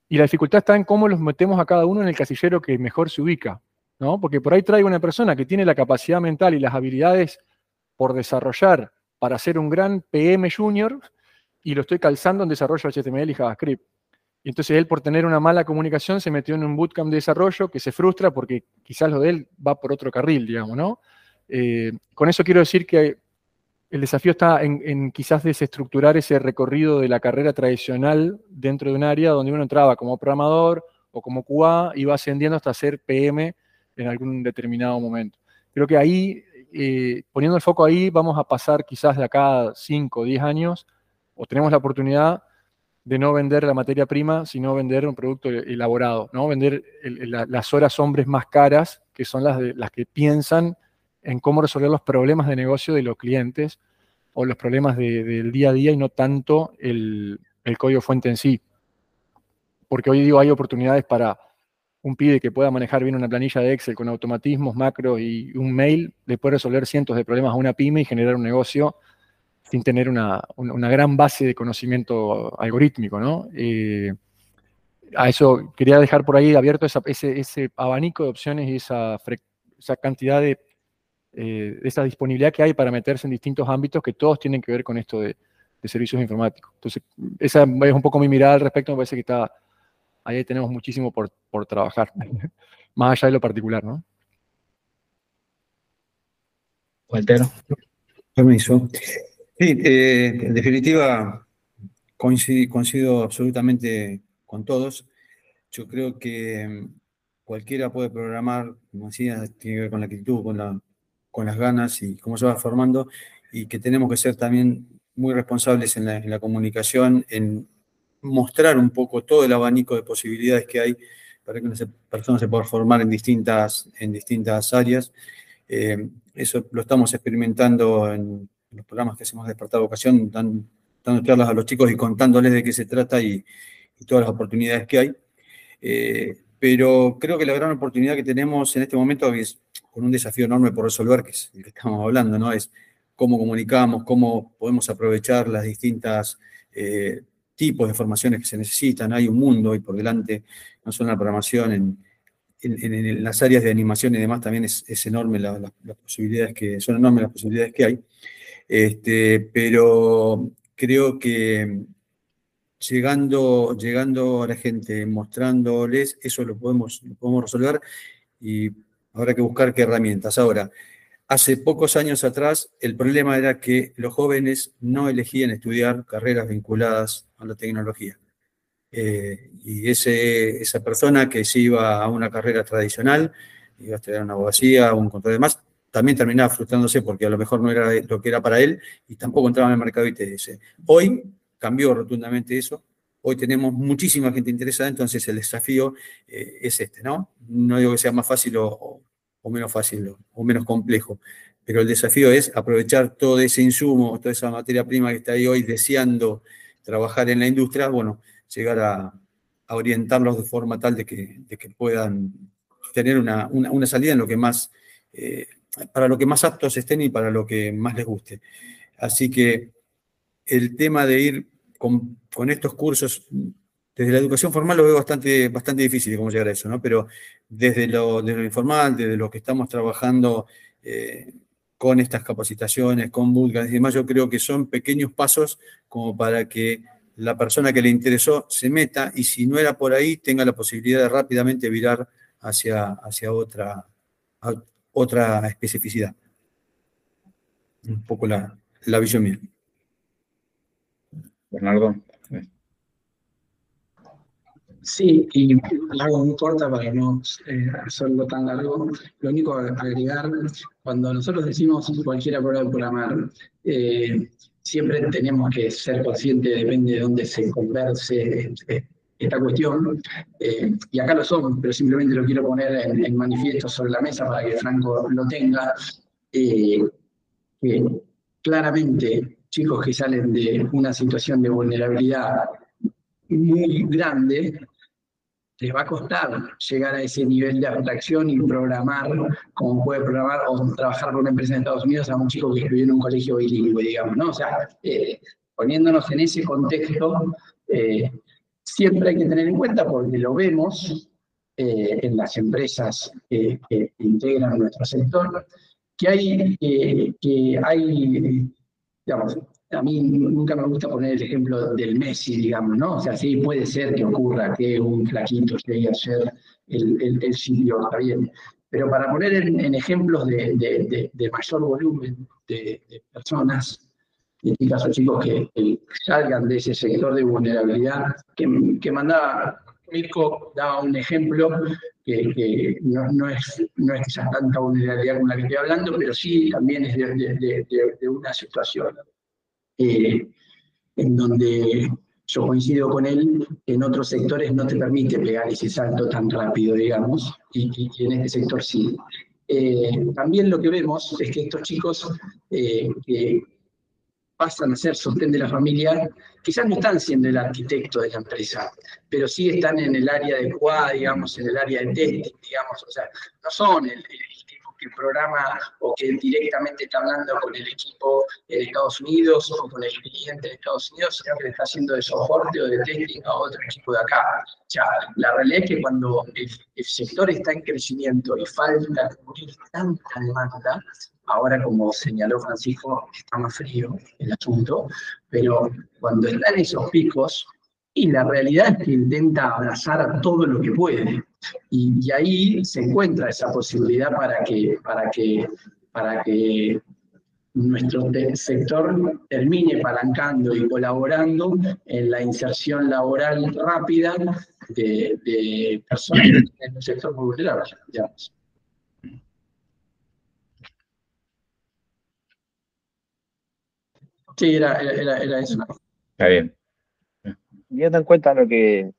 y la dificultad está en cómo los metemos a cada uno en el casillero que mejor se ubica, ¿no? Porque por ahí traigo una persona que tiene la capacidad mental y las habilidades por desarrollar para ser un gran PM junior y lo estoy calzando en desarrollo HTML y JavaScript. Y entonces él, por tener una mala comunicación, se metió en un bootcamp de desarrollo que se frustra porque quizás lo de él va por otro carril, digamos, ¿no? Eh, con eso quiero decir que el desafío está en, quizás desestructurar ese recorrido de la carrera tradicional dentro de un área donde uno entraba como programador o como QA y va ascendiendo hasta ser PM en algún determinado momento. Creo que ahí, eh, poniendo el foco ahí, vamos a pasar quizás de acá 5 o 10 años, o tenemos la oportunidad de no vender la materia prima, sino vender un producto elaborado, ¿no? Vender las horas hombres más caras, que son las, de, las que piensan en cómo resolver los problemas de negocio de los clientes o los problemas del día a día y no tanto el, código fuente en sí. Porque hoy digo, hay oportunidades para un pibe que pueda manejar bien una planilla de Excel con automatismos, macros y un mail, le puede resolver cientos de problemas a una pyme y generar un negocio sin tener una, gran base de conocimiento algorítmico, ¿no? Eh, a eso quería dejar por ahí abierto ese, ese, abanico de opciones y esa, esa cantidad de eh, esa disponibilidad que hay para meterse en distintos ámbitos que todos tienen que ver con esto de, servicios informáticos. Entonces, esa es un poco mi mirada al respecto, me parece que está, ahí tenemos muchísimo por, trabajar, *laughs* más allá de lo particular, ¿no? Walter. Permiso. Sí, eh, en definitiva, coincido, coincido absolutamente con todos. Yo creo que mm, cualquiera puede programar, como decía, tiene que ver con la actitud, con la las ganas y cómo se va formando, y que tenemos que ser también muy responsables en la, comunicación, en mostrar un poco todo el abanico de posibilidades que hay para que una persona se pueda formar en distintas, en distintas áreas. Eh, eso lo estamos experimentando en los programas que hacemos de Despertar Vocación, dando, charlas a los chicos y contándoles de qué se trata y, todas las oportunidades que hay. Eh, pero creo que la gran oportunidad que tenemos en este momento es con un desafío enorme por resolver, que es el que estamos hablando, ¿no? Es cómo comunicamos, cómo podemos aprovechar las distintas eh, tipos de formaciones que se necesitan. Hay un mundo y por delante, no solo en la programación, en, las áreas de animación y demás también es, enorme las posibilidades que, son enormes las posibilidades que hay. Este, pero creo que llegando, llegando a la gente, mostrándoles, eso lo podemos, lo podemos resolver y habrá que buscar qué herramientas. Ahora, hace pocos años atrás el problema era que los jóvenes no elegían estudiar carreras vinculadas a la tecnología. Eh, y ese, esa persona que se iba a una carrera tradicional, iba a estudiar una abogacía, un control de más, también terminaba frustrándose porque a lo mejor no era lo que era para él y tampoco entraba en el mercado ITS. Hoy cambió rotundamente eso. Hoy tenemos muchísima gente interesada, entonces el desafío eh, es este, ¿no? No digo que sea más fácil o, menos fácil o, menos complejo, pero el desafío es aprovechar todo ese insumo, toda esa materia prima que está ahí hoy deseando trabajar en la industria, bueno, llegar a, orientarlos de forma tal de que, que puedan tener una, salida en lo que más, eh, para lo que más aptos estén y para lo que más les guste. Así que el tema de ir con, estos cursos, desde la educación formal lo veo bastante, bastante difícil cómo llegar a eso, ¿no? Pero desde lo, informal, desde lo que estamos trabajando eh, con estas capacitaciones, con bootcamps y demás, yo creo que son pequeños pasos como para que la persona que le interesó se meta y si no era por ahí, tenga la posibilidad de rápidamente virar hacia, hacia otra, otra especificidad. Un poco la, la visión mía. Bernardo. Sí, y la hago muy corta para no eh, hacerlo tan largo. Lo único a agregar, cuando nosotros decimos cualquiera puede programar, eh, siempre tenemos que ser conscientes, depende de dónde se converse eh, esta cuestión, y acá lo son, pero simplemente lo quiero poner en, manifiesto sobre la mesa para que Franco lo tenga, que claramente chicos que salen de una situación de vulnerabilidad muy grande, les va a costar llegar a ese nivel de abstracción y programar como puede programar o trabajar por una empresa en Estados Unidos a un chico que estudió en un colegio bilingüe, digamos, ¿no? O sea, eh, poniéndonos en ese contexto, eh, siempre hay que tener en cuenta, porque lo vemos eh, en las empresas que integran nuestro sector, que hay, que hay digamos, a mí nunca me gusta poner el ejemplo del Messi, digamos, ¿no? O sea, sí puede ser que ocurra que un flaquito llegue a ser el, el, el sitio, está bien. Pero para poner en, ejemplos de, de, de, mayor volumen de, personas, en este caso chicos que, salgan de ese sector de vulnerabilidad, que, que mandaba Mirko daba un ejemplo que, que no, no, es, no es quizás tanta vulnerabilidad como la que estoy hablando, pero sí también es de, una situación eh, en donde yo coincido con él, en otros sectores no te permite pegar ese salto tan rápido, digamos, y, en este sector sí. Eh, también lo que vemos es que estos chicos eh, que pasan a ser sostén de la familia, quizás no están siendo el arquitecto de la empresa, pero sí están en el área de QA, digamos, en el área de testing, digamos, o sea, no son el que programa o que directamente está hablando con el equipo en Estados Unidos o con el cliente en Estados Unidos, sino que le está haciendo de soporte o de testing a otro equipo de acá. Ya, la realidad es que cuando el, sector está en crecimiento y falta cubrir tanta demanda, ahora como señaló Francisco, está más frío el asunto, pero cuando están esos picos, y la realidad es que intenta abrazar todo lo que puede. Y, ahí se encuentra esa posibilidad para que, para que, para que nuestro sector termine palancando y colaborando en la inserción laboral rápida de, personas en el sector vulnerable, digamos. Sí, era, era, era eso. Está bien. Teniendo en cuenta lo que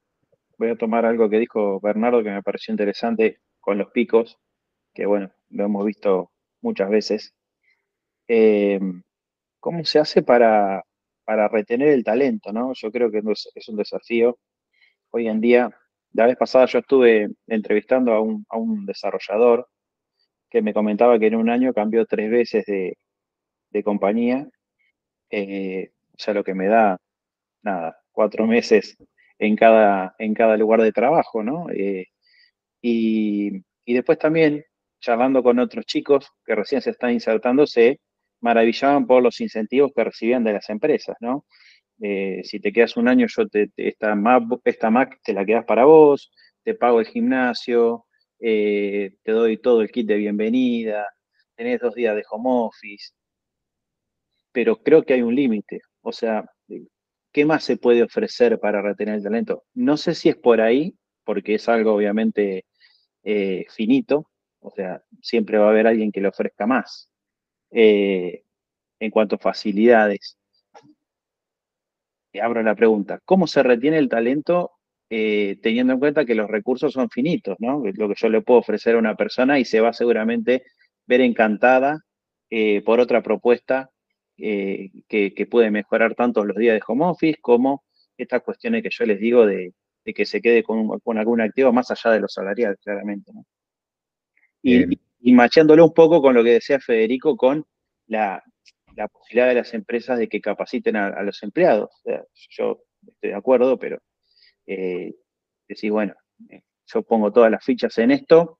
voy a tomar algo que dijo Bernardo que me pareció interesante con los picos, que bueno, lo hemos visto muchas veces. Eh, ¿Cómo se hace para, para retener el talento? ¿no? Yo creo que es un desafío. Hoy en día, la vez pasada yo estuve entrevistando a un, a un desarrollador que me comentaba que en un año cambió tres veces de, de compañía, eh, o sea, lo que me da, nada, cuatro meses en cada, en cada lugar de trabajo, ¿no? Eh, y, después también, charlando con otros chicos que recién se están insertando, se maravillaban por los incentivos que recibían de las empresas, ¿no? Eh, si te quedas un año, yo te, esta, Mac, esta te la quedas para vos, te pago el gimnasio, eh, te doy todo el kit de bienvenida, tenés dos días de home office, pero creo que hay un límite. O sea, ¿qué más se puede ofrecer para retener el talento? No sé si es por ahí, porque es algo obviamente eh, finito, o sea, siempre va a haber alguien que le ofrezca más. Eh, en cuanto a facilidades, abro la pregunta, ¿cómo se retiene el talento eh, teniendo en cuenta que los recursos son finitos, ¿no? Lo que yo le puedo ofrecer a una persona y se va seguramente ver encantada por otra propuesta eh, que, puede mejorar tanto los días de home office como estas cuestiones que yo les digo de, que se quede con, algún activo más allá de los salariales, claramente. Y, y, machándolo un poco con lo que decía Federico, con la, posibilidad de las empresas de que capaciten a, los empleados. yo estoy de acuerdo, pero eh, decir, bueno, eh, yo pongo todas las fichas en esto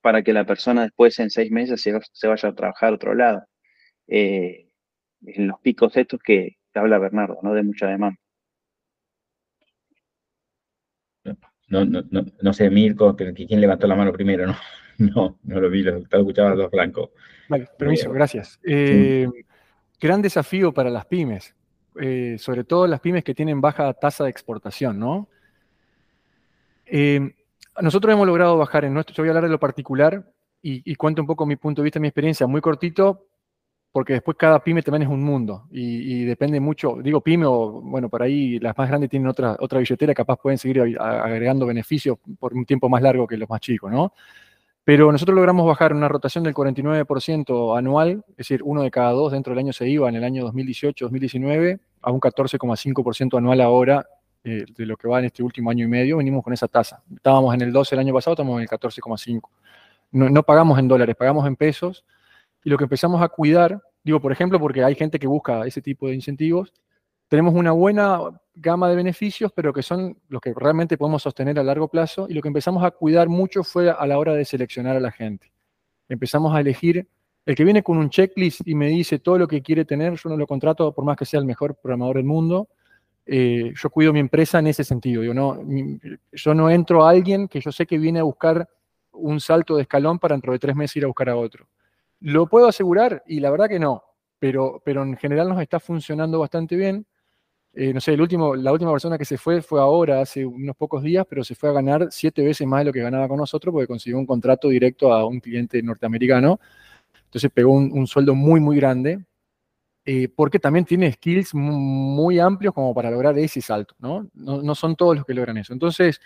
para que la persona después en seis meses se, vaya a trabajar a otro lado. Eh, en los picos estos que, habla Bernardo, ¿no? De mucha demanda. No, no, no, no sé, Mirko, quién levantó la mano primero, ¿no? *laughs* No, no lo vi, lo estaba escuchando a los blancos. Vale, permiso, gracias. Eh, gran desafío para las pymes, eh, sobre todo las pymes que tienen baja tasa de exportación, ¿no? Eh, nosotros hemos logrado bajar en nuestro, yo voy a hablar de lo particular y, y, cuento un poco mi punto de vista, mi experiencia, muy cortito, porque después cada pyme también es un mundo y, depende mucho, digo pyme o, bueno, por ahí las más grandes tienen otra, otra billetera, capaz pueden seguir agregando beneficios por un tiempo más largo que los más chicos, ¿no? Pero nosotros logramos bajar una rotación del 49% anual, es decir, uno de cada dos dentro del año se iba en el año 2018-2019 a un 14,5% anual ahora eh, de lo que va en este último año y medio, venimos con esa tasa. Estábamos en el 12 el año pasado, estamos en el 14,5. No, no pagamos en dólares, pagamos en pesos y lo que empezamos a cuidar, digo, por ejemplo, porque hay gente que busca ese tipo de incentivos, tenemos una buena gama de beneficios, pero que son los que realmente podemos sostener a largo plazo, y lo que empezamos a cuidar mucho fue a la hora de seleccionar a la gente. Empezamos a elegir El que viene con un checklist y me dice todo lo que quiere tener, yo no lo contrato por más que sea el mejor programador del mundo. Eh, yo cuido mi empresa en ese sentido. Yo no, yo no entro a alguien que yo sé que viene a buscar un salto de escalón para dentro de tres meses ir a buscar a otro. ¿Lo puedo asegurar? Y la verdad que no, pero, pero en general nos está funcionando bastante bien. Eh, no sé, el último, la última persona que se fue fue ahora, hace unos pocos días, pero se fue a ganar siete veces más de lo que ganaba con nosotros porque consiguió un contrato directo a un cliente norteamericano entonces pegó un, sueldo muy, muy grande, eh, porque también tiene skills muy amplios como para lograr ese salto, ¿no? No, son todos los que logran eso. Entonces,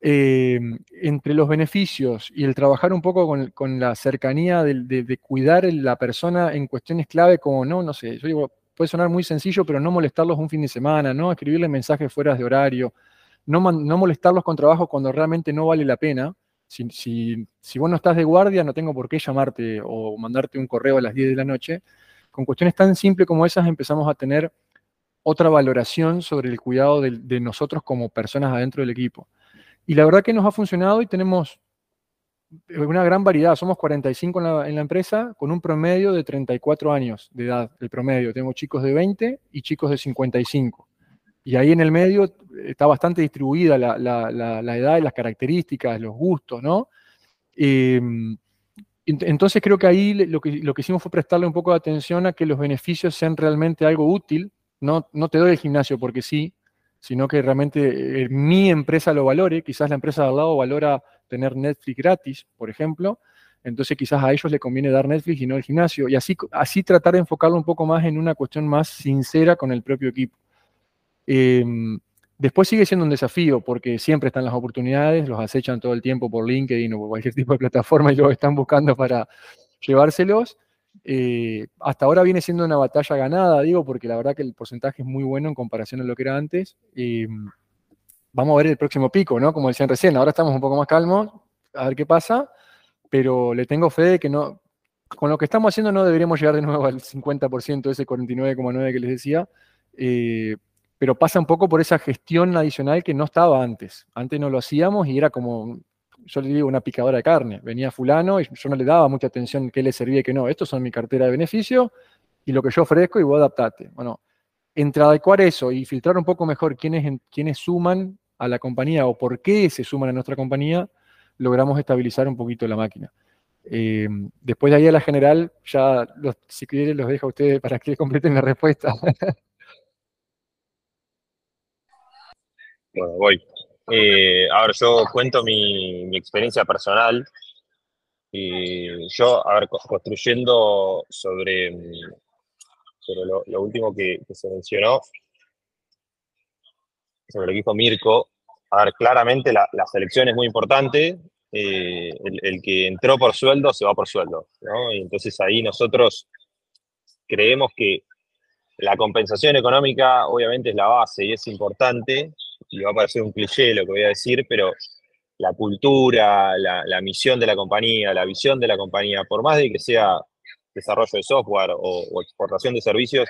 eh, entre los beneficios y el trabajar un poco con, la cercanía de, cuidar a la persona en cuestiones clave como, no, no sé, digo, puede sonar muy sencillo, pero no molestarlos un fin de semana, no escribirle mensajes fuera de horario, no, no molestarlos con trabajo cuando realmente no vale la pena, si, vos no estás de guardia, no tengo por qué llamarte o mandarte un correo a las 10 de la noche. Con cuestiones tan simples como esas empezamos a tener otra valoración sobre el cuidado de, nosotros como personas adentro del equipo. Y la verdad que nos ha funcionado y tenemos una gran variedad. Somos 45 en la, en la, empresa con un promedio de 34 años de edad, el promedio. Tengo chicos de 20 y chicos de 55. Y ahí en el medio está bastante distribuida la, edad y las características, los gustos, ¿no? Em, entonces creo que ahí lo que, lo que hicimos fue prestarle un poco de atención a que los beneficios sean realmente algo útil. No, no te doy el gimnasio porque sí, sino que realmente eh, mi empresa lo valore. Quizás la empresa de al lado valora tener Netflix gratis, por ejemplo. Entonces quizás a ellos les conviene dar Netflix y no el gimnasio. Y así, así tratar de enfocarlo un poco más en una cuestión más sincera con el propio equipo. Em, después sigue siendo un desafío porque siempre están las oportunidades, los acechan todo el tiempo por LinkedIn o por cualquier *laughs* tipo de plataforma y lo están buscando para llevárselos. Eh, hasta ahora viene siendo una batalla ganada, digo, porque la verdad que el porcentaje es muy bueno en comparación a lo que era antes. Em, vamos a ver el próximo pico, ¿no? Como decían recién, ahora estamos un poco más calmos, a ver qué pasa, pero le tengo fe de que no, con lo que estamos haciendo no deberíamos llegar de nuevo al 50% de ese 49,9 que les decía, eh, pero pasa un poco por esa gestión adicional que no estaba antes. Antes no lo hacíamos y era como, yo le digo, una picadora de carne. Venía fulano y yo no le daba mucha atención qué le servía y qué no. Estos son mi cartera de beneficio y lo que yo ofrezco y vos adaptate. Bueno, entre adecuar eso y filtrar un poco mejor quiénes, quiénes suman a la compañía o por qué se suman a nuestra compañía, logramos estabilizar un poquito la máquina. Eh, después de ahí a la general, ya si quieren los dejo a ustedes para que *laughs* completen la respuesta. Bueno, voy. Eh, ahora yo cuento mi, experiencia personal. Y yo, a ver, construyendo sobre, sobre lo, último que, se mencionó, sobre lo que dijo Mirko, a ver, claramente la, selección es muy importante. Eh, el, que entró por sueldo se va por sueldo, ¿no? Y entonces ahí nosotros creemos que la compensación económica obviamente es la base y es importante, y va a parecer un cliché lo que voy a decir, pero la cultura, la, misión de la compañía, la visión de la compañía, por más de que sea desarrollo de software o, exportación de servicios,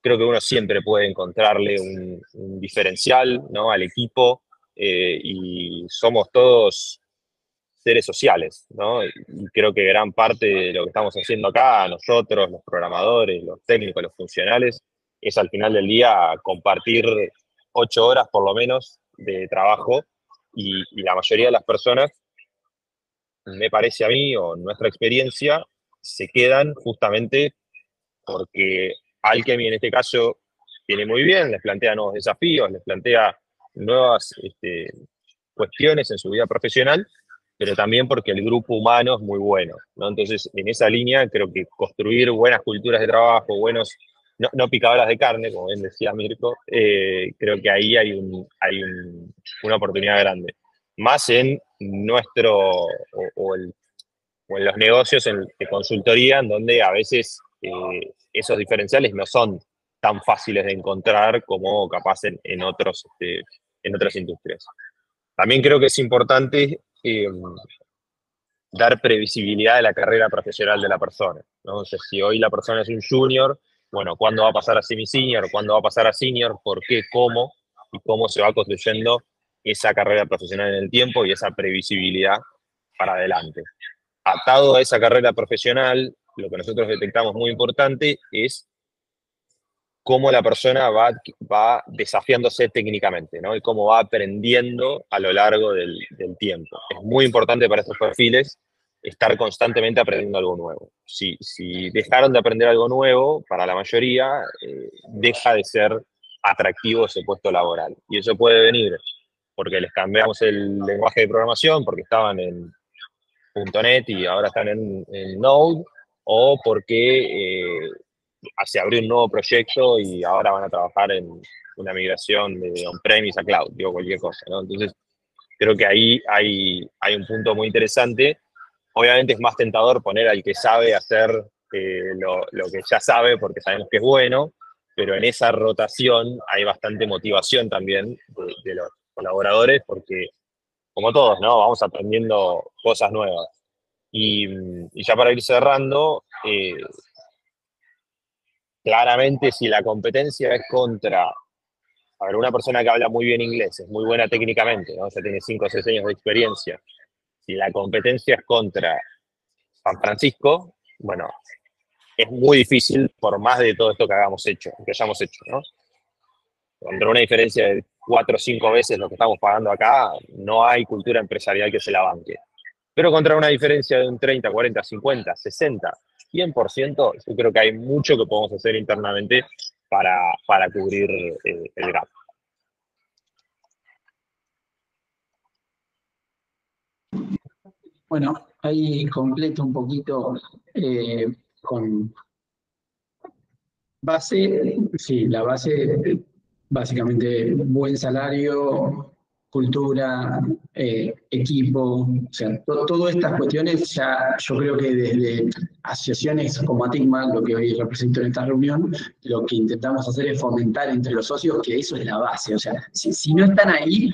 creo que uno siempre puede encontrarle un, diferencial ¿no? al equipo eh, y somos todos seres sociales, ¿no? Y creo que gran parte de lo que estamos haciendo acá, nosotros, los programadores, los técnicos, los funcionales, es al final del día compartir ocho horas por lo menos de trabajo y, la mayoría de las personas, me parece a mí, o nuestra experiencia, se quedan justamente porque Alchemy en este caso viene muy bien, les plantea nuevos desafíos, les plantea nuevas este, cuestiones en su vida profesional, pero también porque el grupo humano es muy bueno. ¿no? Entonces, en esa línea, creo que construir buenas culturas de trabajo, buenos no, no, picadoras de carne, como bien decía Mirko, eh, creo que ahí hay, un, hay una oportunidad grande. Más en nuestro, o, en los negocios de consultoría, en donde a veces eh, esos diferenciales no son tan fáciles de encontrar como capaz en, otros, este, en otras industrias. También creo que es importante eh, dar previsibilidad de la carrera profesional de la persona. ¿no? si hoy la persona es un junior, bueno, cuándo va a pasar a semi-senior, cuándo va a pasar a senior, por qué, cómo y cómo se va construyendo esa carrera profesional en el tiempo y esa previsibilidad para adelante. Atado a esa carrera profesional, lo que nosotros detectamos muy importante es cómo la persona va, va desafiándose técnicamente, ¿no? Y cómo va aprendiendo a lo largo del, del tiempo. Es muy importante para estos perfiles estar constantemente aprendiendo algo nuevo. Si, si dejaron de aprender algo nuevo, para la mayoría, eh, deja de ser atractivo ese puesto laboral. Y eso puede venir porque les cambiamos el lenguaje de programación, porque estaban en .NET y ahora están en, en Node, o porque eh, se abrió un nuevo proyecto y ahora van a trabajar en una migración de on-premise a cloud, digo cualquier cosa, ¿no? Entonces, creo que ahí hay, hay un punto muy interesante. Obviamente es más tentador poner al que sabe hacer eh, lo, que ya sabe porque sabemos que es bueno, pero en esa rotación hay bastante motivación también de, los colaboradores porque, como todos, ¿no? Vamos aprendiendo cosas nuevas. Y, y ya para ir cerrando, eh, claramente si la competencia es contra, a ver, una persona que habla muy bien inglés, es muy buena técnicamente, ¿no? ya tiene 5 o 6 años de experiencia, la competencia es contra San Francisco, bueno, es muy difícil por más de todo esto que hagamos hecho, que hayamos hecho, ¿no? Contra una diferencia de 4 o 5 veces lo que estamos pagando acá, no hay cultura empresarial que se la banque. Pero contra una diferencia de un 30, 40, 50, 60, 100%, yo creo que hay mucho que podemos hacer internamente para, para cubrir eh, el gap. Bueno, ahí completo un poquito eh, con base, sí, la base, básicamente buen salario, cultura, eh, equipo, o sea, to, todas estas cuestiones ya yo creo que desde asociaciones como Atigma, lo que hoy represento en esta reunión, lo que intentamos hacer es fomentar entre los socios que eso es la base, o sea, si, si no están ahí,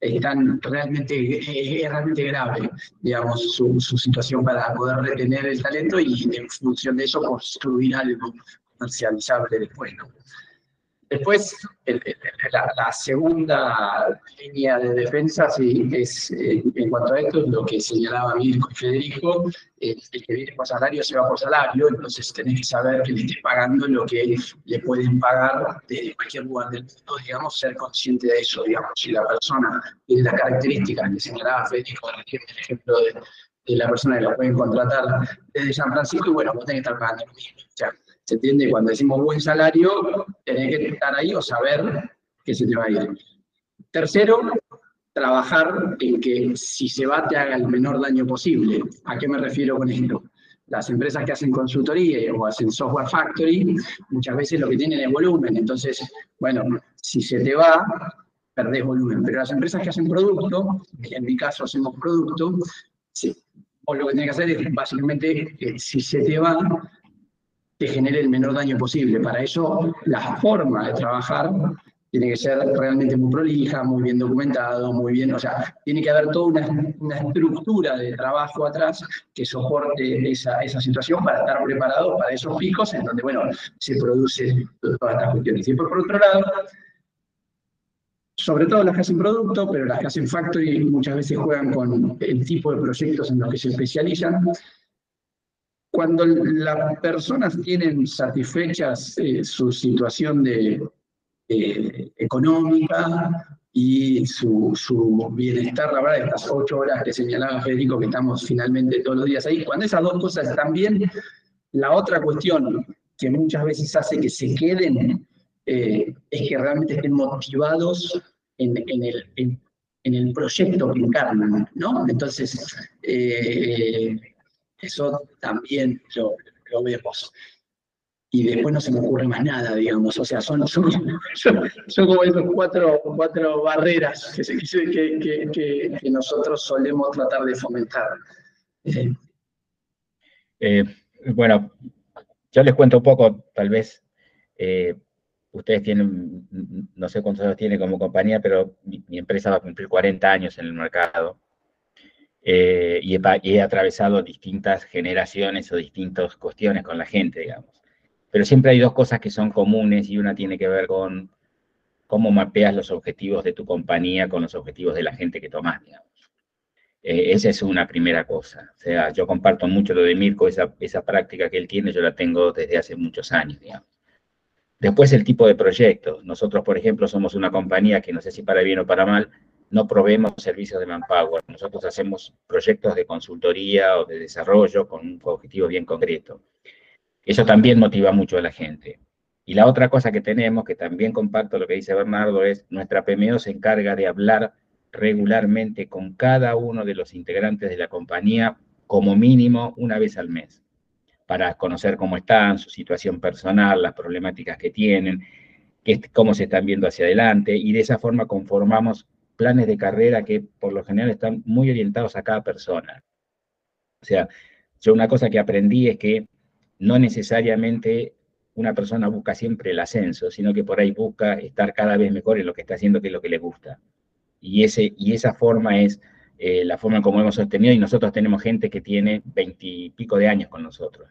están realmente, es realmente grave, digamos, su, situación para poder retener el talento y en función de eso construir algo comercializable después. Después, la, segunda línea de defensa sí, es, eh, en cuanto a esto, lo que señalaba Mirko y Federico, el, que viene por salario se va por salario, entonces tenés que saber que le estés pagando lo que le pueden pagar desde cualquier lugar del mundo, digamos, ser consciente de eso, digamos, si la persona tiene las características que señalaba Federico, el ejemplo de, de la persona que la pueden contratar desde San Francisco, y bueno, vos tenés que estar pagando lo mismo. ¿Se entiende? Cuando decimos buen salario, tenés que estar ahí o saber que se te va a ir. Tercero, trabajar en que si se va te haga el menor daño posible. ¿A qué me refiero con esto? Las empresas que hacen consultoría o hacen software factory, muchas veces lo que tienen es volumen. Entonces, bueno, si se te va, perdés volumen. Pero las empresas que hacen producto, en mi caso hacemos producto, sí, o lo que tienes que hacer es básicamente, eh, si se te va, te genere el menor daño posible. Para eso, la forma de trabajar tiene que ser realmente muy prolija, muy bien documentado, muy bien, o sea, tiene que haber toda una, estructura de trabajo atrás que soporte esa, esa, situación para estar preparado para esos picos en donde, bueno, se produce todas estas cuestiones. Y por, por otro lado, sobre todo las que hacen producto, pero las que hacen factory muchas veces juegan con el tipo de proyectos en los que se especializan, cuando las personas tienen satisfechas eh, su situación de, eh, económica y su, su, bienestar laboral, estas ocho horas que señalaba Federico, que estamos finalmente todos los días ahí, cuando esas dos cosas están bien, la otra cuestión que muchas veces hace que se queden eh, es que realmente estén motivados en, en, el, en, en el proyecto que encarnan, ¿no? Entonces, eh, eso también lo, vemos. Y después no se me ocurre más nada, digamos. O sea, son, son, son, como esas cuatro, cuatro barreras que, que, que, que, nosotros solemos tratar de fomentar. Eh. Bueno, yo les cuento un poco, tal vez. Eh, ustedes tienen, no sé cuántos años tiene como compañía, pero mi, mi empresa va a cumplir 40 años en el mercado. Eh, y, he, atravesado distintas generaciones o distintas cuestiones con la gente, digamos. Pero siempre hay dos cosas que son comunes y una tiene que ver con cómo mapeas los objetivos de tu compañía con los objetivos de la gente que tomas, digamos. Eh, esa es una primera cosa. O sea, yo comparto mucho lo de Mirko, esa, esa práctica que él tiene, yo la tengo desde hace muchos años, digamos. Después el tipo de proyectos. Nosotros, por ejemplo, somos una compañía que no sé si para bien o para mal, no proveemos servicios de manpower. Nosotros hacemos proyectos de consultoría o de desarrollo con un objetivo bien concreto. Eso también motiva mucho a la gente. Y la otra cosa que tenemos, que también comparto lo que dice Bernardo, es nuestra PMO se encarga de hablar regularmente con cada uno de los integrantes de la compañía como mínimo una vez al mes para conocer cómo están, su situación personal, las problemáticas que tienen, cómo se están viendo hacia adelante, y de esa forma conformamos planes de carrera que por lo general están muy orientados a cada persona. O sea, yo una cosa que aprendí es que no necesariamente una persona busca siempre el ascenso, sino que por ahí busca estar cada vez mejor en lo que está haciendo, que es lo que le gusta. Y, ese, y esa forma es eh, la forma como hemos sostenido, y nosotros tenemos gente que tiene veintipico de años con nosotros.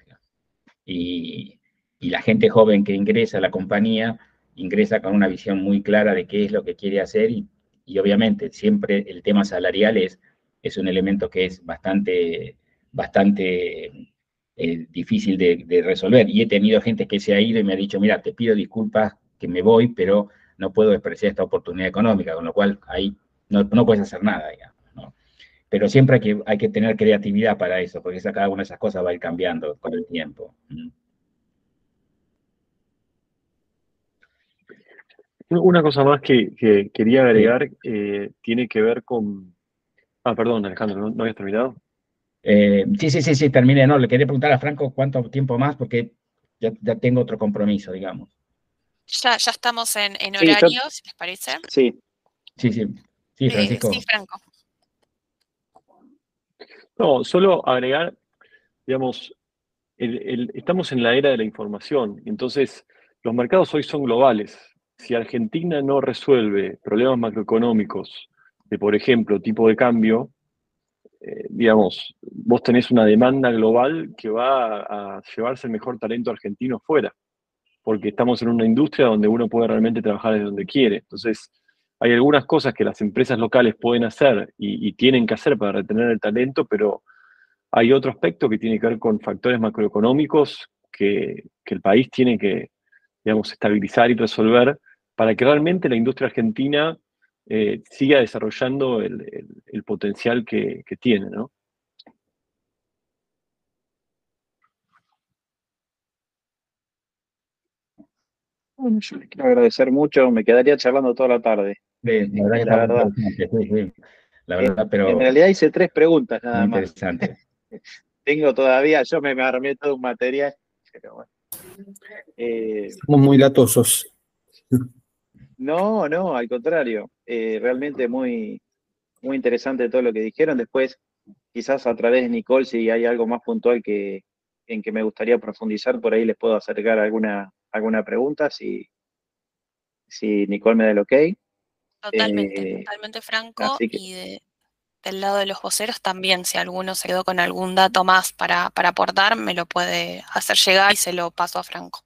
Y, y la gente joven que ingresa a la compañía ingresa con una visión muy clara de qué es lo que quiere hacer y, y obviamente siempre el tema salarial es, es un elemento que es bastante, bastante eh, difícil de, resolver. Y he tenido gente que se ha ido y me ha dicho, mira, te pido disculpas que me voy, pero no puedo despreciar esta oportunidad económica, con lo cual ahí no, no puedes hacer nada, digamos pero siempre hay que, hay que tener creatividad para eso, porque esa, cada una de esas cosas va a ir cambiando con el tiempo. Una cosa más que, que quería agregar eh, tiene que ver con... Ah, perdón, Alejandro, ¿no, no habías terminado? Eh, sí, sí, sí, sí, terminé. No, le quería preguntar a Franco cuánto tiempo más, porque ya, ya tengo otro compromiso, digamos. Ya, ya estamos en, en horario, sí, si les parece. Sí. Sí, sí. Sí, Francisco. Eh, sí, Franco. No, solo agregar, digamos, el, el, estamos en la era de la información, entonces los mercados hoy son globales. Si Argentina no resuelve problemas macroeconómicos de, por ejemplo, tipo de cambio, eh, digamos, vos tenés una demanda global que va a, llevarse el mejor talento argentino fuera, porque estamos en una industria donde uno puede realmente trabajar desde donde quiere. Entonces, hay algunas cosas que las empresas locales pueden hacer y, tienen que hacer para retener el talento, pero hay otro aspecto que tiene que ver con factores macroeconómicos que el país tiene que, digamos, estabilizar y resolver para que realmente la industria argentina eh, siga desarrollando el, el, el potencial que, que, tiene, ¿no? Bueno, yo les quiero agradecer mucho, me quedaría charlando toda la tarde. Sí, la verdad, la verdad. La verdad pero... En realidad hice tres preguntas nada más. interesante. *laughs* Tengo todavía, yo me, me armé todo un material, pero bueno. Eh, Somos muy latosos. no, no, al contrario. Eh, realmente muy, muy interesante todo lo que dijeron. Después, quizás a través de Nicole, si hay algo más puntual que, en que me gustaría profundizar, por ahí les puedo acercar alguna, alguna pregunta, si, si Nicole me da el ok. Totalmente, Eh, totalmente franco. que- Y de- del lado de los voceros también, si alguno se quedó con algún dato más para, para aportar, me lo puede hacer llegar y se lo paso a Franco.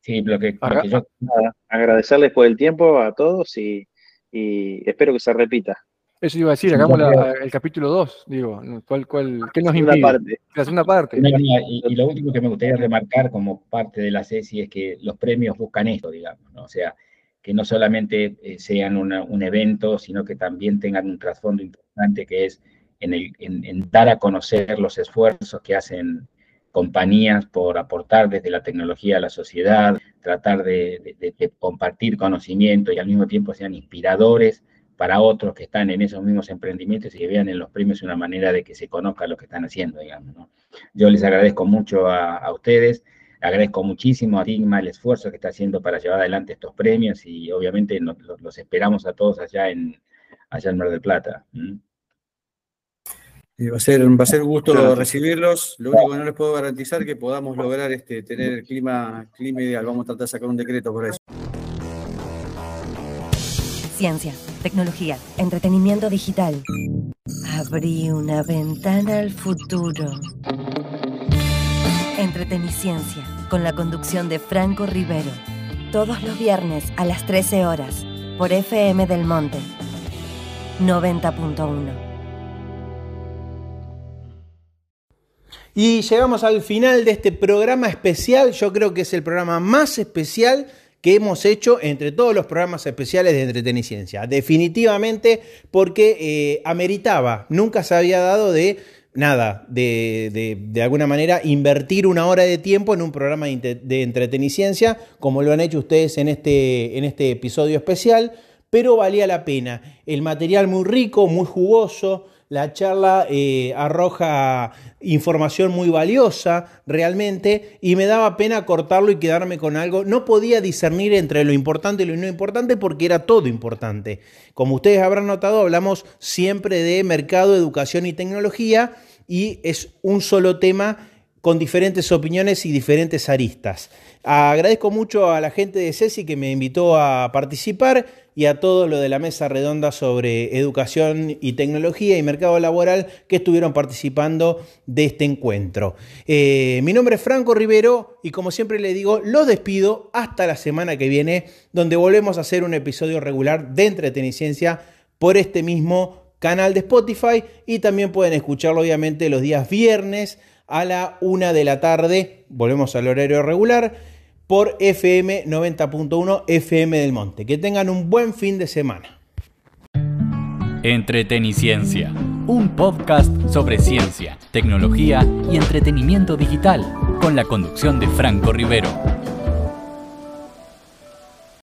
Sí, lo que, lo que yo Nada, agradecerles por el tiempo a todos y, y espero que se repita. Eso iba a decir, hagamos la- el capítulo 2, digo, ¿cuál, cuál, ¿qué nos impide? parte. La segunda parte. Y lo último que me gustaría remarcar como parte de la CESI es que los premios buscan esto, digamos, ¿no? O sea, que no solamente eh, sean un evento, sino que también tengan un trasfondo importante que es en, dar a conocer los esfuerzos que hacen compañías por aportar desde la tecnología a la sociedad, tratar de, compartir conocimiento y al mismo tiempo sean inspiradores para otros que están en esos mismos emprendimientos y que vean en los premios una manera de que se conozca lo que están haciendo, digamos, ¿no? Yo les agradezco mucho a ustedes, agradezco muchísimo a Digma el esfuerzo que está haciendo para llevar adelante estos premios y obviamente nos- los, esperamos a todos allá en, allá en Mar del Plata. Eh, Va a ser, va a ser un gusto recibirlos. Lo único que no les puedo garantizar es que podamos lograr este, tener el clima, clima ideal. Vamos a tratar de sacar un decreto por eso. Ciencia, tecnología, entretenimiento digital. Abrí una ventana al futuro. Entreteniciencia, con la conducción de Franco Rivero. Todos los viernes a las 13 horas, por FM del Monte. 90.1. Y llegamos al final de este programa especial. Yo creo que es el programa más especial que hemos hecho entre todos los programas especiales de Entreteniciencia. Definitivamente porque eh, ameritaba, nunca se había dado de nada, de, de, alguna manera invertir una hora de tiempo en un programa de, de entreteniciencia, como lo han hecho ustedes en este, en este episodio especial, pero valía la pena. El material muy rico, muy jugoso, la charla eh, arroja información muy valiosa realmente y me daba pena cortarlo y quedarme con algo. No podía discernir entre lo importante y lo no importante porque era todo importante. Como ustedes habrán notado, hablamos siempre de mercado, educación y tecnología y es un solo tema con diferentes opiniones y diferentes aristas. Agradezco mucho a la gente de CESI que me invitó a participar y a todos lo de la mesa redonda sobre educación y tecnología y mercado laboral que estuvieron participando de este encuentro. Eh, mi nombre es Franco Rivero y como siempre le digo, los despido hasta la semana que viene, donde volvemos a hacer un episodio regular de Entreteniciencia por este mismo canal de Spotify y también pueden escucharlo obviamente los días viernes a la una de la tarde, volvemos al horario regular, por FM 90.1 FM del Monte. Que tengan un buen fin de semana. Entreteniciencia, un podcast sobre ciencia, tecnología y entretenimiento digital, con la conducción de Franco Rivero.